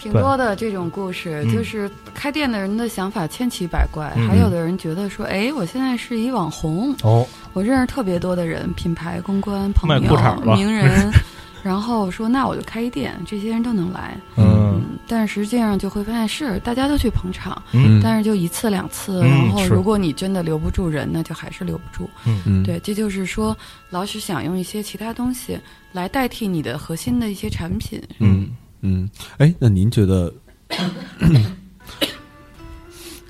挺多的这种故事，嗯。就是开店的人的想法千奇百怪，嗯还有的人觉得说，哎，我现在是一网红，哦，我认识特别多的人，品牌公关、朋友名人，[laughs] 然后说那我就开一店，这些人都能来。嗯。嗯，但实际上就会发现是大家都去捧场，嗯。但是就一次两次，嗯然后如果你真的留不住人，那就还是留不住。嗯，对，这就是说，老是想用一些其他东西来代替你的核心的一些产品。嗯嗯，哎，那您觉得？[coughs]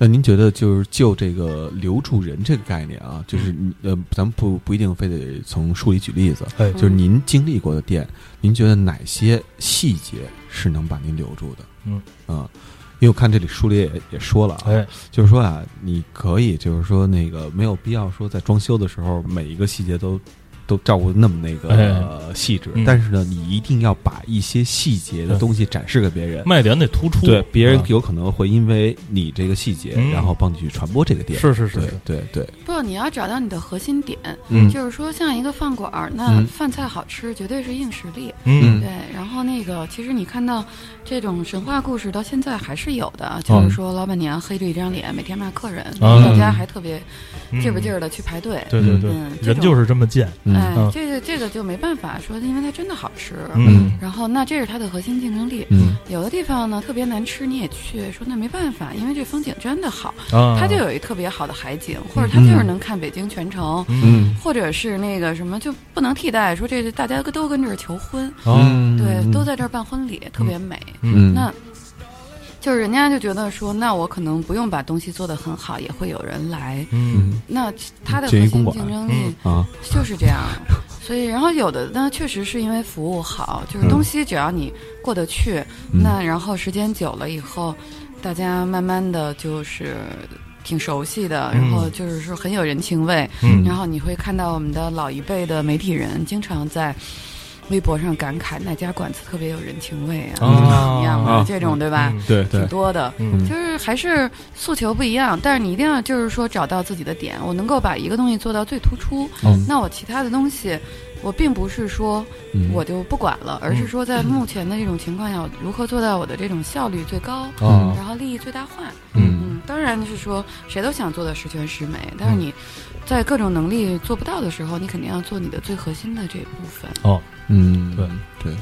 那您觉得就是就这个留住人这个概念啊，就是你呃，咱们不不一定非得从书里举例子，哎就是您经历过的店，您觉得哪些细节是能把您留住的？嗯啊，因为我看这里书里也也说了啊，哎就是说啊，你可以就是说那个没有必要说在装修的时候每一个细节都都照顾得那么那个、哎。呃细致，嗯。但是呢，你一定要把一些细节的东西展示给别人。卖点得突出，对，别人啊。有可能会因为你这个细节，嗯。然后帮你去传播这个店。是是是。对对对，不，你要找到你的核心点，嗯。就是说，像一个饭馆儿，那嗯。饭菜好吃绝对是硬实力。嗯。对，然后那个，其实你看到这种神话故事到现在还是有的，就是说老板娘黑着一张脸，每天骂客人，啊大家还特别嗯劲儿不劲儿的去排队。对对对，嗯人就是这么贱，嗯哎嗯，这个这个就没办法说，因为它真的好吃。嗯。然后那这是它的核心竞争力。嗯。有的地方呢特别难吃，你也去，说那没办法，因为这风景真的好，啊，它就有一特别好的海景，或者它就是能看北京全城。嗯。或者是那个什么就不能替代，说这大家都跟这儿求婚，哦。嗯，对，都在这儿办婚礼，特别美。嗯。那就是人家就觉得说，那我可能不用把东西做得很好，也会有人来。嗯嗯那它的核心竞争力啊就是这样。所以，然后有的呢，确实是因为服务好，就是东西只要你过得去，嗯那然后时间久了以后，大家慢慢的就是挺熟悉的，嗯然后就是说很有人情味。嗯然后你会看到我们的老一辈的媒体人经常在微博上感慨哪家馆子特别有人情味啊，啊怎么样啊这种对吧？嗯对挺多的，嗯就是还是诉求不一样，但是你一定要就是说找到自己的点，我能够把一个东西做到最突出，嗯那我其他的东西，我并不是说嗯我就不管了，而是说在目前的这种情况下，我如何做到我的这种效率最高，啊然后利益最大化。嗯嗯，当然是说谁都想做到十全十美，但是你在各种能力做不到的时候，你肯定要做你的最核心的这一部分。哦，嗯，对。对。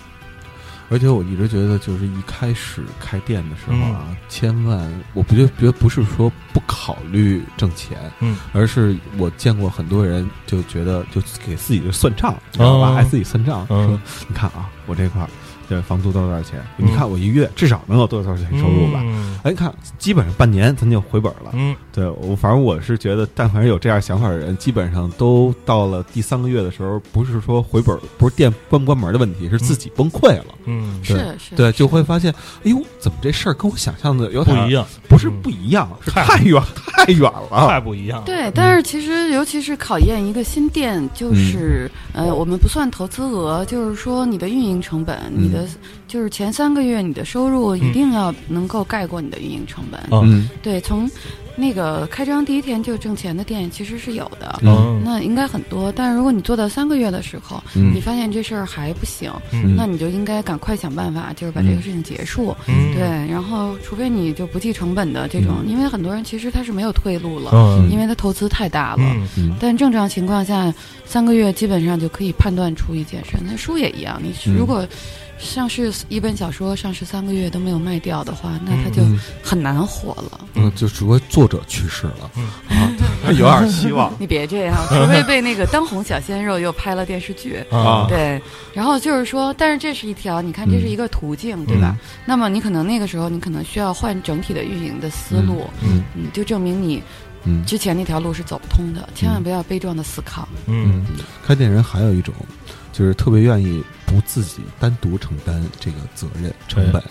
而且我一直觉得，就是一开始开店的时候啊，千万我不觉得觉得不是说不考虑挣钱，嗯，而是我见过很多人就觉得就给自己就算账，你知道吧？哦。还自己算账，嗯。说你看啊，我这块儿这房租多少多少钱？嗯你看我一月至少能有多少多少钱收入吧？嗯哎，你看，基本上半年咱就回本了。嗯对我，反正我是觉得，但凡有这样想法的人，基本上都到了第三个月的时候，不是说回本，不是店关不关门的问题，是自己崩溃了。嗯，是对是，对，就会发现，哎呦，怎么这事儿跟我想象的有点不一，样，不是嗯不一样，是太太远太远了。太不一样了。对，但是其实尤其是考验一个新店，就是、呃，我们不算投资额，就是说你的运营成本，你的就是前三个月你的收入一定要能够盖过你的运营成本。哦。嗯。对，从那个开张第一天就挣钱的店其实是有的。嗯那应该很多，但是如果你做到三个月的时候，嗯。你发现这事儿还不行，嗯。那你就应该赶快想办法，就是把这个事情结束。嗯。对，然后除非你就不计成本的这种，因为很多人其实他是没有退路了，嗯。因为他投资太大了。但正常情况下，三个月基本上就可以判断出一件事。那书也一样，你如果上市一本小说上市三个月都没有卖掉的话，那它就嗯。很难火了。嗯，就除非作者去世了。嗯。啊，[laughs] 有点希望。[laughs] 你别这样，除非被那个当红小鲜肉又拍了电视剧。[laughs] 啊。对，然后就是说，但是这是一条，你看这是一个途径，对吧？那么你可能那个时候，你可能需要换整体的运营的思路，嗯嗯，就证明你嗯。之前那条路是走不通的，千万不要悲壮的思考。嗯嗯，开店人还有一种，就是特别愿意不自己单独承担这个责任成本。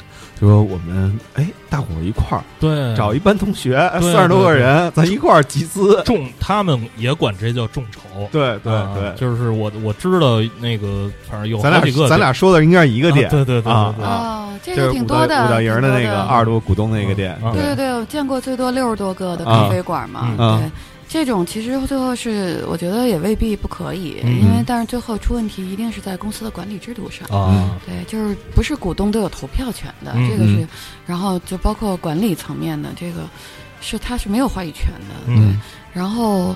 就说我们哎，大伙儿一块儿对，找一班同学，对三十多个人，咱一块儿集资。众，他们也管这叫众筹。对对啊对，就是我我知道那个，反正有咱好几个俩咱俩说的应该是一个店。啊，对对对啊这个就是挺多的，五道营的那个二十多股东那个店嗯，对。对对，我见过最多六十多个的啊。咖啡馆嘛。嗯这种其实最后是我觉得也未必不可以，嗯因为但是最后出问题一定是在公司的管理制度上。啊，对，就是不是股东都有投票权的，嗯这个是嗯，然后就包括管理层面的这个，是他是没有话语权的。对，嗯然后。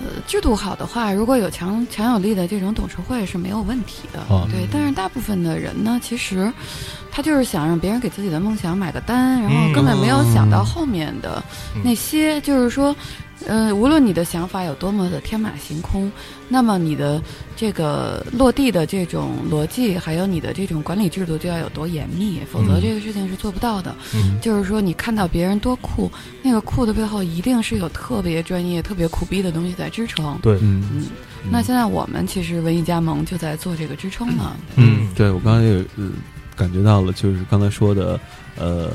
呃，制度好的话，如果有强强有力的这种董事会是没有问题的，哦对。但是大部分的人呢，其实他就是想让别人给自己的梦想买个单，然后根本没有想到后面的嗯那些，就是说，呃，无论你的想法有多么的天马行空，那么你的这个落地的这种逻辑，还有你的这种管理制度就要有多严密，否则嗯。这个事情是做不到的。嗯。就是说，你看到别人多酷，那个酷的背后一定是有特别专业、特别苦逼的东西在支撑。对，嗯。嗯，那现在我们其实文艺加盟就在做这个支撑呢。嗯对我刚才也呃感觉到了，就是刚才说的，呃，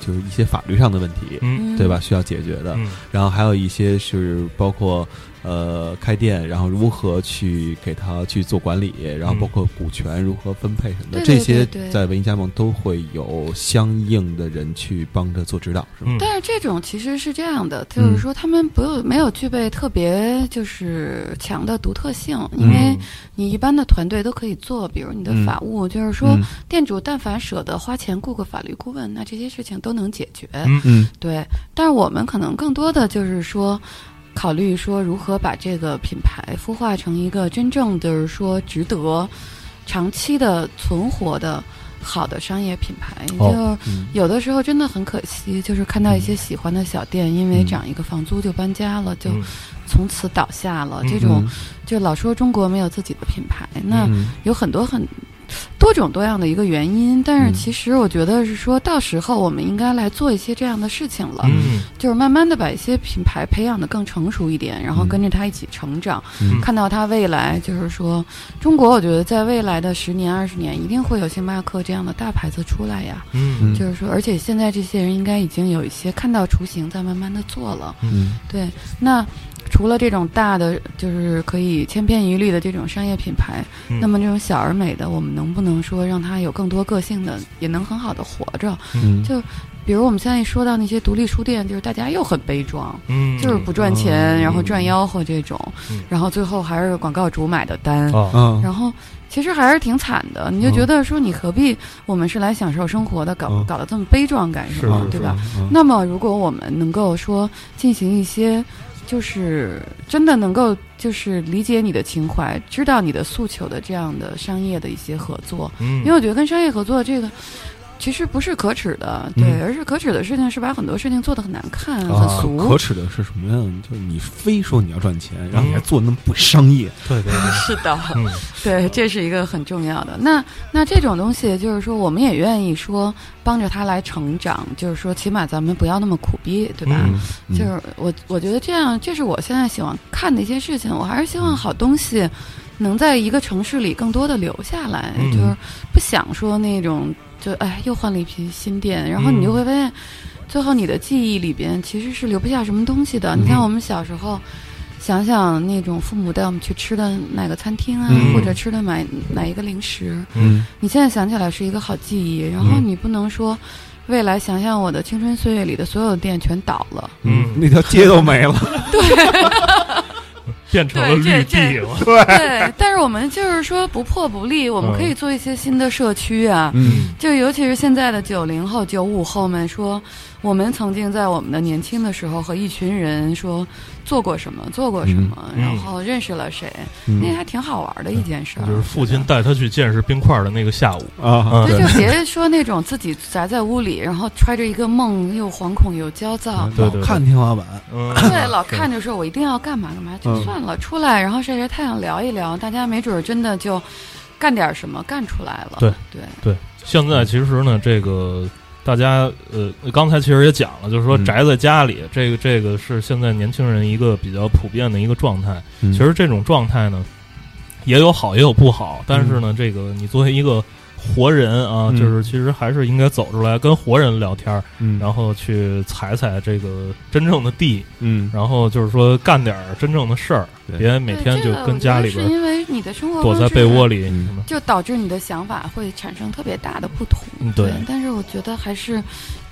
就是一些法律上的问题，嗯对吧？需要解决的。嗯然后还有一些是包括呃开店，然后如何去给他去做管理，然后包括股权如何分配什么的，这些在文艺加盟都会有相应的人去帮着做指导，是吗？嗯但是这种其实是这样的，就是说他们不用没有具备特别就是强的独特性，因为你一般的团队都可以做，比如你的嗯法务，就是说嗯店主但凡舍得花钱雇个法律顾问，那这些事情都能解决。嗯嗯对，但是我们可能更多的就是说。考虑说如何把这个品牌孵化成一个真正就是说值得长期的存活的好的商业品牌，哦就嗯。有的时候真的很可惜，就是看到一些喜欢的小店，因为涨一个房租就搬家了，就嗯。从此倒下了。嗯这种就老说中国没有自己的品牌，那嗯。有很多很多种多样的一个原因。但是嗯其实我觉得是说到时候我们应该来做一些这样的事情了，嗯就是慢慢的把一些品牌培养的更成熟一点，然后嗯跟着它一起成长，嗯看到它未来就是说，中国我觉得在未来的十年二十年一定会有星巴克这样的大牌子出来呀。嗯就是说，而且现在这些人应该已经有一些看到雏形，在慢慢的做了。嗯对，那除了这种大的，就是可以千篇一律的这种商业品牌，嗯。那么这种小而美的，我们能不能说让它有更多个性的，也能很好的活着？嗯。就比如我们现在一说到那些独立书店，就是大家又很悲壮，嗯，就是不赚钱，嗯。然后赚吆喝这种，嗯。然后最后还是广告主买的单，然后其实还是挺惨的。你就觉得说，你何必我们是来享受生活的，搞嗯。搞得这么悲壮干什么是，对吧？？嗯。那么，如果我们能够说进行一些，就是真的能够就是理解你的情怀，知道你的诉求的这样的商业的一些合作，嗯，因为我觉得跟商业合作这个。其实不是可耻的，对，嗯而是可耻的事情是把很多事情做得很难看、啊很俗。可耻的是什么呀？就是你非说你要赚钱，然后你还嗯做那么不商业，对对对，[laughs] 是的，嗯对，这是一个很重要的。那那这种东西，就是说，我们也愿意说帮着他来成长，就是说，起码咱们不要那么苦逼，对吧？嗯嗯就是我我觉得这样，这是我现在喜欢看的一些事情。我还是希望好东西能在一个城市里更多的留下来，嗯就是不想说那种就哎又换了一批新店，然后你就会发现，最后你的记忆里边其实是留不下什么东西的。你看嗯我们小时候。想想那种父母带我们去吃的哪个餐厅啊，嗯或者吃的买哪一个零食，嗯你现在想起来是一个好记忆，然后嗯你不能说，未来想想我的青春岁月里的所有的店全倒了，嗯那条街都没了。[laughs] 变成了绿对这地了，[laughs] 对，但是我们就是说不破不立，我们可以做一些新的社区啊。嗯就尤其是现在的九零后、九五后们说，我们曾经在我们的年轻的时候和一群人说做过什么，做过什么，嗯。然后认识了谁，嗯。那还挺好玩的一件事儿。就是父亲带他去见识冰块的那个下午，啊，就别说那种自己宅在屋里，然后揣着一个梦，又惶恐又焦躁。对对对。看天花板，嗯，对，老看着说我一定要干嘛干嘛，就嗯算了，出来然后晒晒太阳聊一聊，大家没准儿真的就干点什么干出来了。对对，对，现在其实呢，这个大家呃，刚才其实也讲了，就是说嗯。宅在家里，这个这个是现在年轻人一个比较普遍的一个状态。其其实这种状态呢，也有好也有不好，但是呢，这个你作为一个活人啊，嗯。就是其实还是应该走出来跟活人聊天儿，嗯。然后去踩踩这个真正的地，嗯。然后就是说干点儿真正的事儿，对别每天就跟家里边是因为你的生活躲在被窝里。就导致你的想法会产生特别大的不同。嗯对但是我觉得还是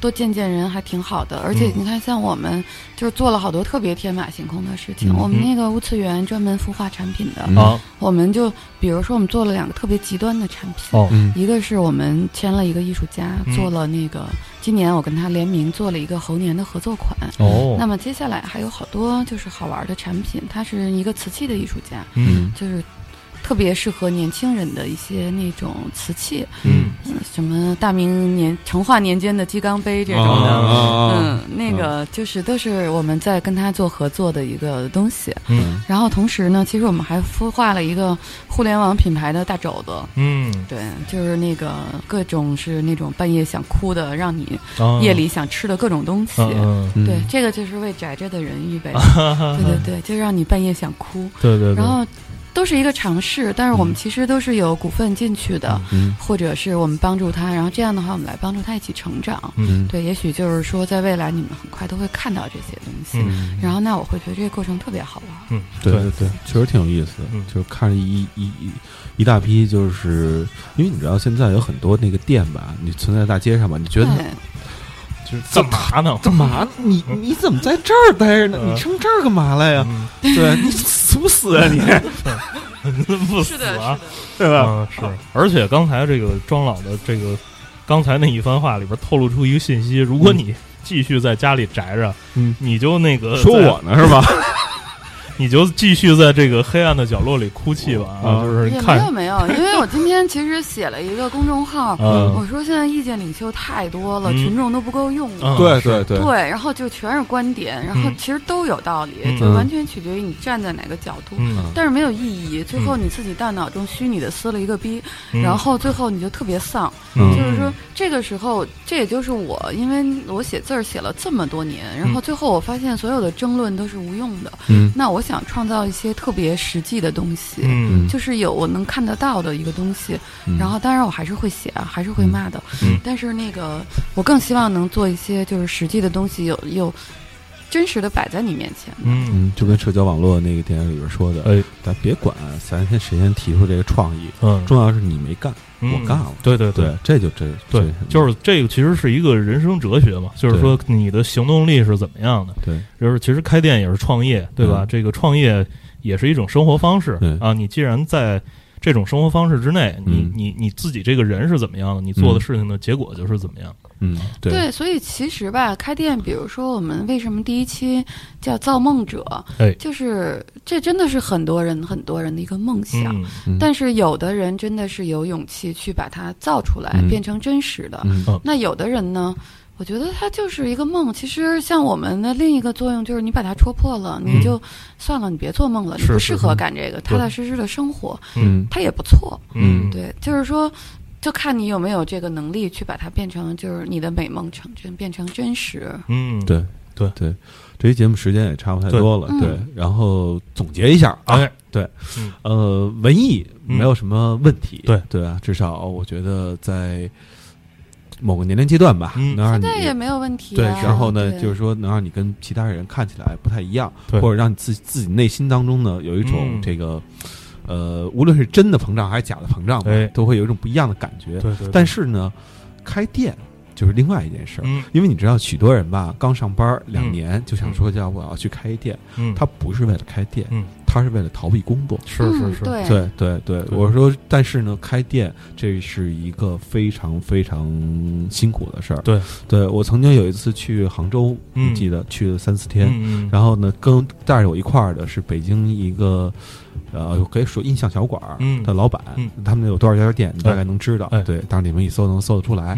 多见见人还挺好的。而且嗯你看，像我们就是做了好多特别天马行空的事情。嗯我们那个物次元专门孵化产品的，我们就比如说我们做了两个特别极端的产品。一个是我们签了一个艺术家，嗯做了那个今年我跟他联名做了一个猴年的合作款。哦，那么接下来还有好多就是好玩的产品，它是一个瓷器的艺术家，嗯。就是特别适合年轻人的一些那种瓷器，嗯。嗯，什么大明年成化年间的鸡缸杯这种的。啊嗯，那个就是都是我们在跟他做合作的一个东西，嗯。然后同时呢，其实我们还孵化了一个互联网品牌的大肘子，嗯，对，就是那个各种是那种半夜想哭的，让你啊。夜里想吃的各种东西。对，这个就是为宅着的人预备。[laughs] 的。对对对，就让你半夜想哭。对对对，然后都是一个尝试，但是我们其实都是有股份进去的，嗯或者是我们帮助他，然后这样的话，我们来帮助他一起成长。嗯对，也许就是说，在未来你们很快都会看到这些东西。嗯然后，那我会觉得这个过程特别好玩。嗯，对对对，确实挺有意思的。嗯就是看着一一一一大批，就是因为你知道现在有很多那个店吧，你存在大街上吧，你觉得对，就是干嘛呢？干嘛？[laughs] 你你怎么在这儿待着呢？嗯你上这儿干嘛来呀？嗯对你死不死啊你？[laughs] 不死，啊。对吧？嗯，是。而且刚才这个庄老的这个刚才那一番话里边透露出一个信息：如果你继续在家里宅着，嗯，你就那个说我呢是吧？[laughs] 你就继续在这个黑暗的角落里哭泣吧就是也没有没有，因为我今天其实写了一个公众号，嗯。我说现在意见领袖太多了，嗯。群众都不够用了。嗯。对对对，对，然后就全是观点，然后嗯。其实都有道理，嗯。就完全取决于你站在哪个角度，嗯。但是没有意义。最后你自己大脑中虚拟的撕了一个逼，嗯。然后最后你就特别丧。嗯。就是说，这个时候，这也就是我，因为我写字儿写了这么多年，然后最后我发现所有的争论都是无用的。嗯。那我想创造一些特别实际的东西。嗯。就是有我能看得到的一个东西，嗯。然后当然我还是会写啊，还是会骂的，嗯。但是那个我更希望能做一些就是实际的东西，有有真实的摆在你面前。嗯，嗯，就跟社交网络那个电影里边说的，哎，咱别管咱先谁先提出这个创意，嗯，重要是你没干，嗯我干了。对对对，这就这对，就是这个，其实是一个人生哲学嘛，就是说你的行动力是怎么样的。对，就是其实开店也是创业，对吧？嗯这个创业也是一种生活方式对啊。你既然在这种生活方式之内，你嗯。你你自己这个人是怎么样的，你做的事情的结果就是怎么样。嗯，对，对，所以其实吧，开店，比如说我们为什么第一期叫造梦者，哎。就是这真的是很多人很多人的一个梦想。嗯嗯。但是有的人真的是有勇气去把它造出来，嗯。变成真实的。嗯。嗯。那有的人呢，我觉得它就是一个梦。其实像我们的另一个作用就是，你把它戳破了，嗯你就算了，你别做梦了，你是是不适合干这个，踏踏实实的生活，嗯它也不错。嗯，对，就是说。就看你有没有这个能力去把它变成，就是你的美梦成真，变成真实。嗯，对对对，这期节目时间也差不太多了，嗯对，然后总结一下啊，哎，对，嗯呃，文艺嗯没有什么问题，对对啊，至少我觉得在某个年龄阶段吧，嗯能让你现在也没有问题、啊。对，然后呢，就是说能让你跟其他人看起来不太一样，或者让你自自己内心当中呢有一种嗯这个。呃，无论是真的膨胀还是假的膨胀吧，哎都会有一种不一样的感觉。对对，但是呢，开店就是另外一件事儿，嗯。因为你知道，许多人吧，刚上班两嗯。年就想说叫我要去开一店，嗯，他不是为了开店，嗯。他是为了逃避工作。是是是，嗯对对对。对，我说，但是呢，开店这是一个非常非常辛苦的事儿。对，对我曾经有一次去杭州，嗯。你记得去了三四天，嗯嗯，然后呢，跟带着我一块儿的是北京一个。呃，可以说印象小馆儿嗯。的老板，嗯。他们有多少家店，你大概能知道。哎。对，当然你们一搜能搜得出来。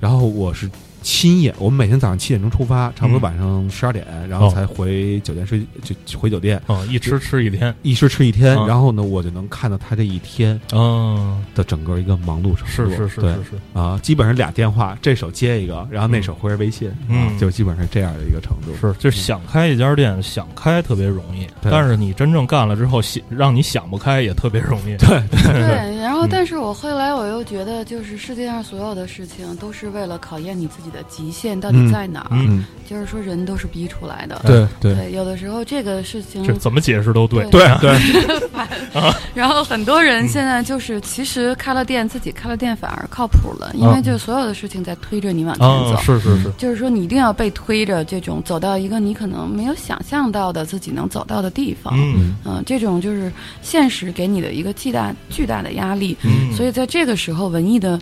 然后我是亲眼，我们每天早上七点钟出发，差不多嗯晚上十二点，然后哦。才回酒店睡，就回酒店，哦，一吃吃一天，一吃吃一天。啊。然后呢，我就能看到他这一天嗯，的整个一个忙碌程度。是是是是是，啊，基本上俩电话，这手接一个，然后那手回着微信，嗯。啊，就基本上这样的一个程度。是，就是想开一家店，想开特别容易，但是你真正干了之后，想让你想不开也特别容易。[laughs] 对。对，然后嗯。但是我后来我又觉得，就是世界上所有的事情都是为了考验你自己的极限到底嗯在哪儿。嗯嗯，就是说，人都是逼出来的。对对对，有的时候这个事情这怎么解释都对。对对，[laughs] 然后很多嗯人现在就是，其实开了店，自己开了店反而靠谱了，因为就是所有的事情在推着你往前走。啊，是是是，就是说，你一定要被推着，这种走到一个你可能没有想象到的自己能走到的地方。嗯嗯、这种就是现实给你的一个巨大巨大的压力。嗯，所以在这个时候，文艺的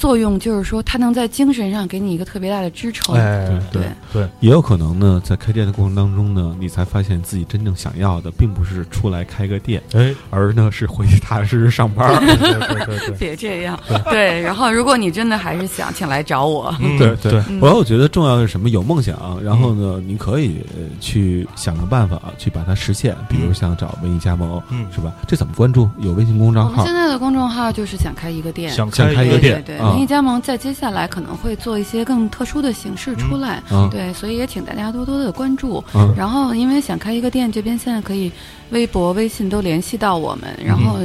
作用就是说，它能在精神上给你一个特别大的支撑。哎，对对，也有可能呢，在开店的过程当中呢，你才发现自己真正想要的，并不是出来开个店，哎，而呢是回去踏踏实实上班。[laughs] 对对对对，[laughs] 别这样，对。然后，如果你真的还是想，请来找我。嗯。对对，嗯。我我觉得重要的是什么？有梦想，然后呢，你可以呃去想个办法去把它实现，比如像找文艺加盟，嗯。是吧？这怎么关注？有微信公众号。现，在的公众号就是想开一个店，想想开一个店。对对，啊文艺加盟在接下来可能会做一些更特殊的形式出来，嗯。对，所以也请大家多多的关注。嗯。然后，因为想开一个店，这边现在可以微博、微信都联系到我们，然后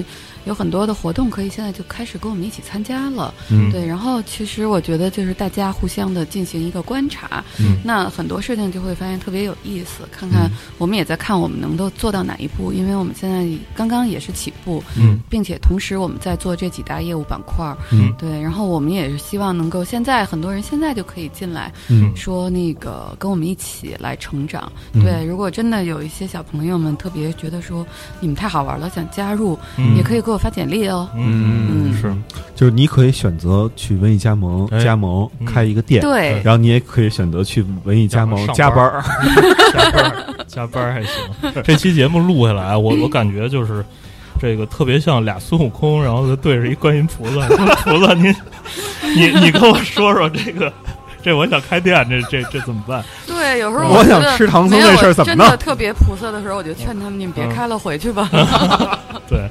有很多的活动可以现在就开始跟我们一起参加了。嗯。对，然后其实我觉得就是大家互相的进行一个观察，嗯。那很多事情就会发现特别有意思。看看我们也在看我们能够做到哪一步，因为我们现在刚刚也是起步，嗯。并且同时我们在做这几大业务板块对，然后我们也是希望能够现在很多人现在就可以进来，嗯。说那个跟我们一起来成长。嗯。对，如果真的有一些小朋友们特别觉得说你们太好玩了，想加入，嗯。也可以给我发简历哦。嗯，嗯是，就是你可以选择去文艺加盟哎加盟嗯开一个店，对，然后你也可以选择去文艺加盟加班班儿。加班儿 [laughs] 加班儿还行。这期节目录下来，我我感觉就是这个特别像俩孙悟空，然后再对着一观音菩萨，说菩萨您你你跟我说说这个。这我想开店，这这这怎么办？对，有时候我想吃唐僧没有这事儿怎么弄真的特别菩萨的时候，我就劝他们你们别嗯开了，回去吧。[laughs] 对。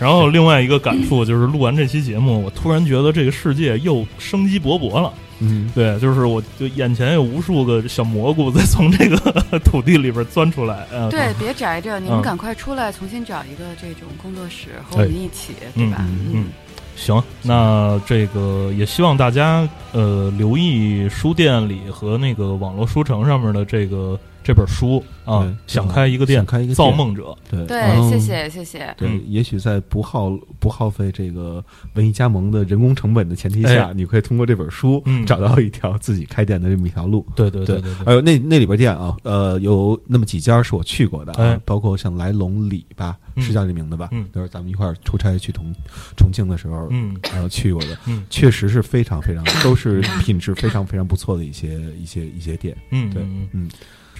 然后另外一个感触就是，录完这期节目，我突然觉得这个世界又生机勃勃了。嗯，对，就是我就眼前有无数个小蘑菇在从这个土地里边钻出来。嗯、对，别宅着，你们嗯赶快出来，重新找一个这种工作室和我们一起，对吧？嗯嗯行，那这个也希望大家呃留意书店里和那个网络书城上面的这个这本书啊，想开一个店，开一个造梦者，对对谢谢谢谢。对嗯，也许在不耗不耗费这个文艺加盟的人工成本的前提下，哎。你可以通过这本书嗯。找到一条自己开店的这么一条路。对对对对。有那那里边店啊，呃，有那么几家是我去过的包括像来龙里吧，嗯。是叫这名字吧？嗯。就是咱们一块儿出差去重重庆的时候，嗯。然后，去过的，嗯。确实是非常非常都是品质非常非常不错的一些一些一些店。对嗯对，嗯，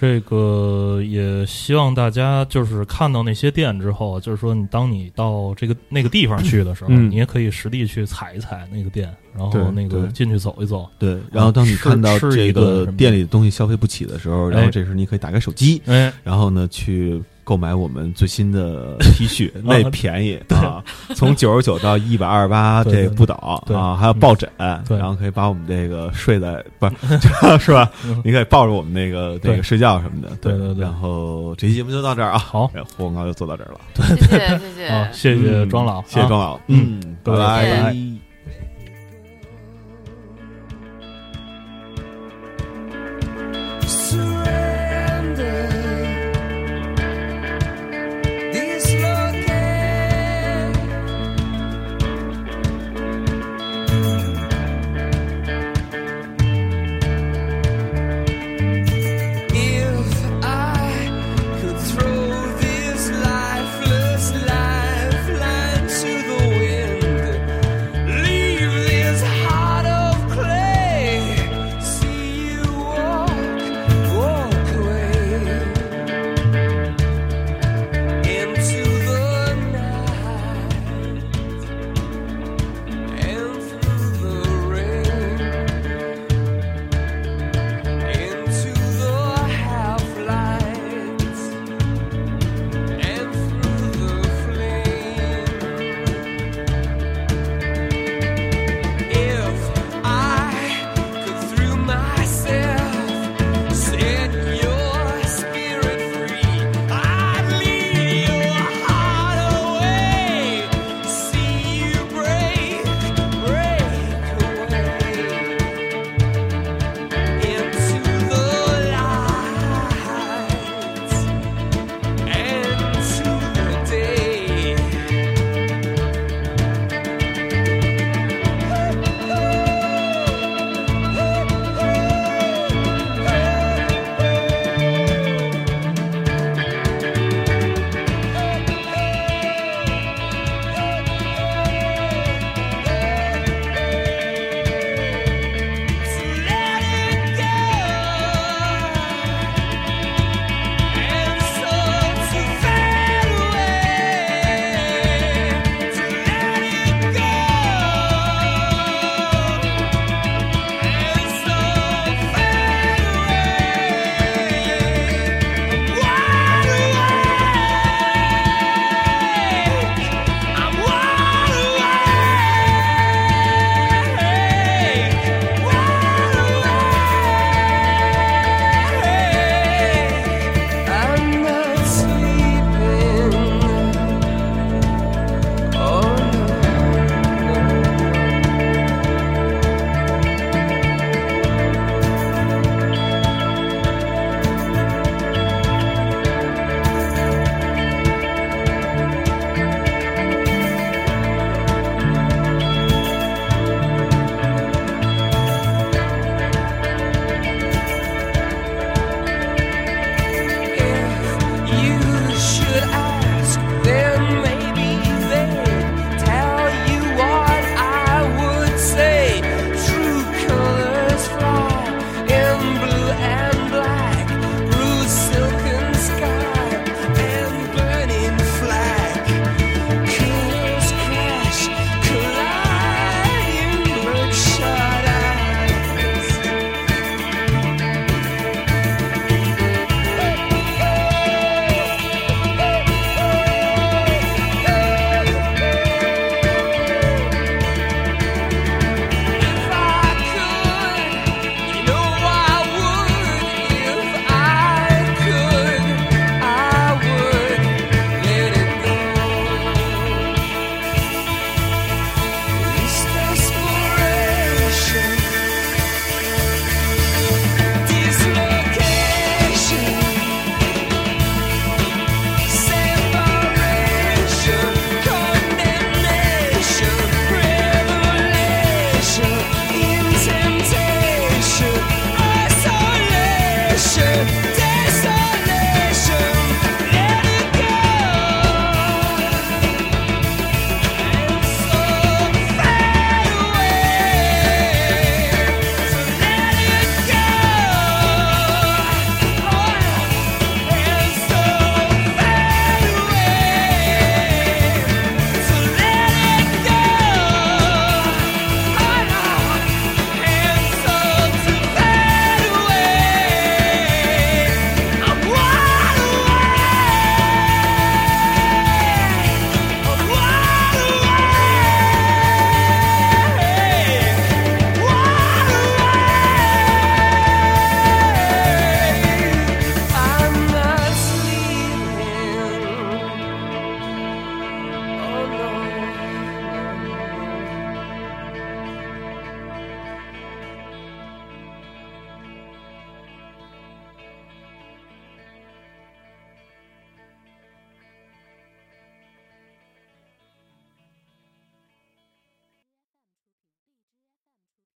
这个也希望大家就是看到那些店之后，就是说你当你到这个那个地方去的时候，嗯你也可以实地去踩一踩那个店，然后那个进去走一走。对。然后当你看到这个店里的东西消费不起的时候，然后哎这时候你可以打开手机，哎，然后呢去。购买我们最新的 [laughs] T 恤，那便宜啊，从九十九到一百二十八，对对这不倒对啊，还有抱枕，对。然后可以把我们这个睡在不是 [laughs] 是吧？嗯你可以抱着我们那个那个睡觉什么的，对。对对然后这期节目就到这儿啊，好。然后广告就做到这儿了，谢谢谢谢。啊，谢谢庄老，谢谢庄老，嗯拜拜。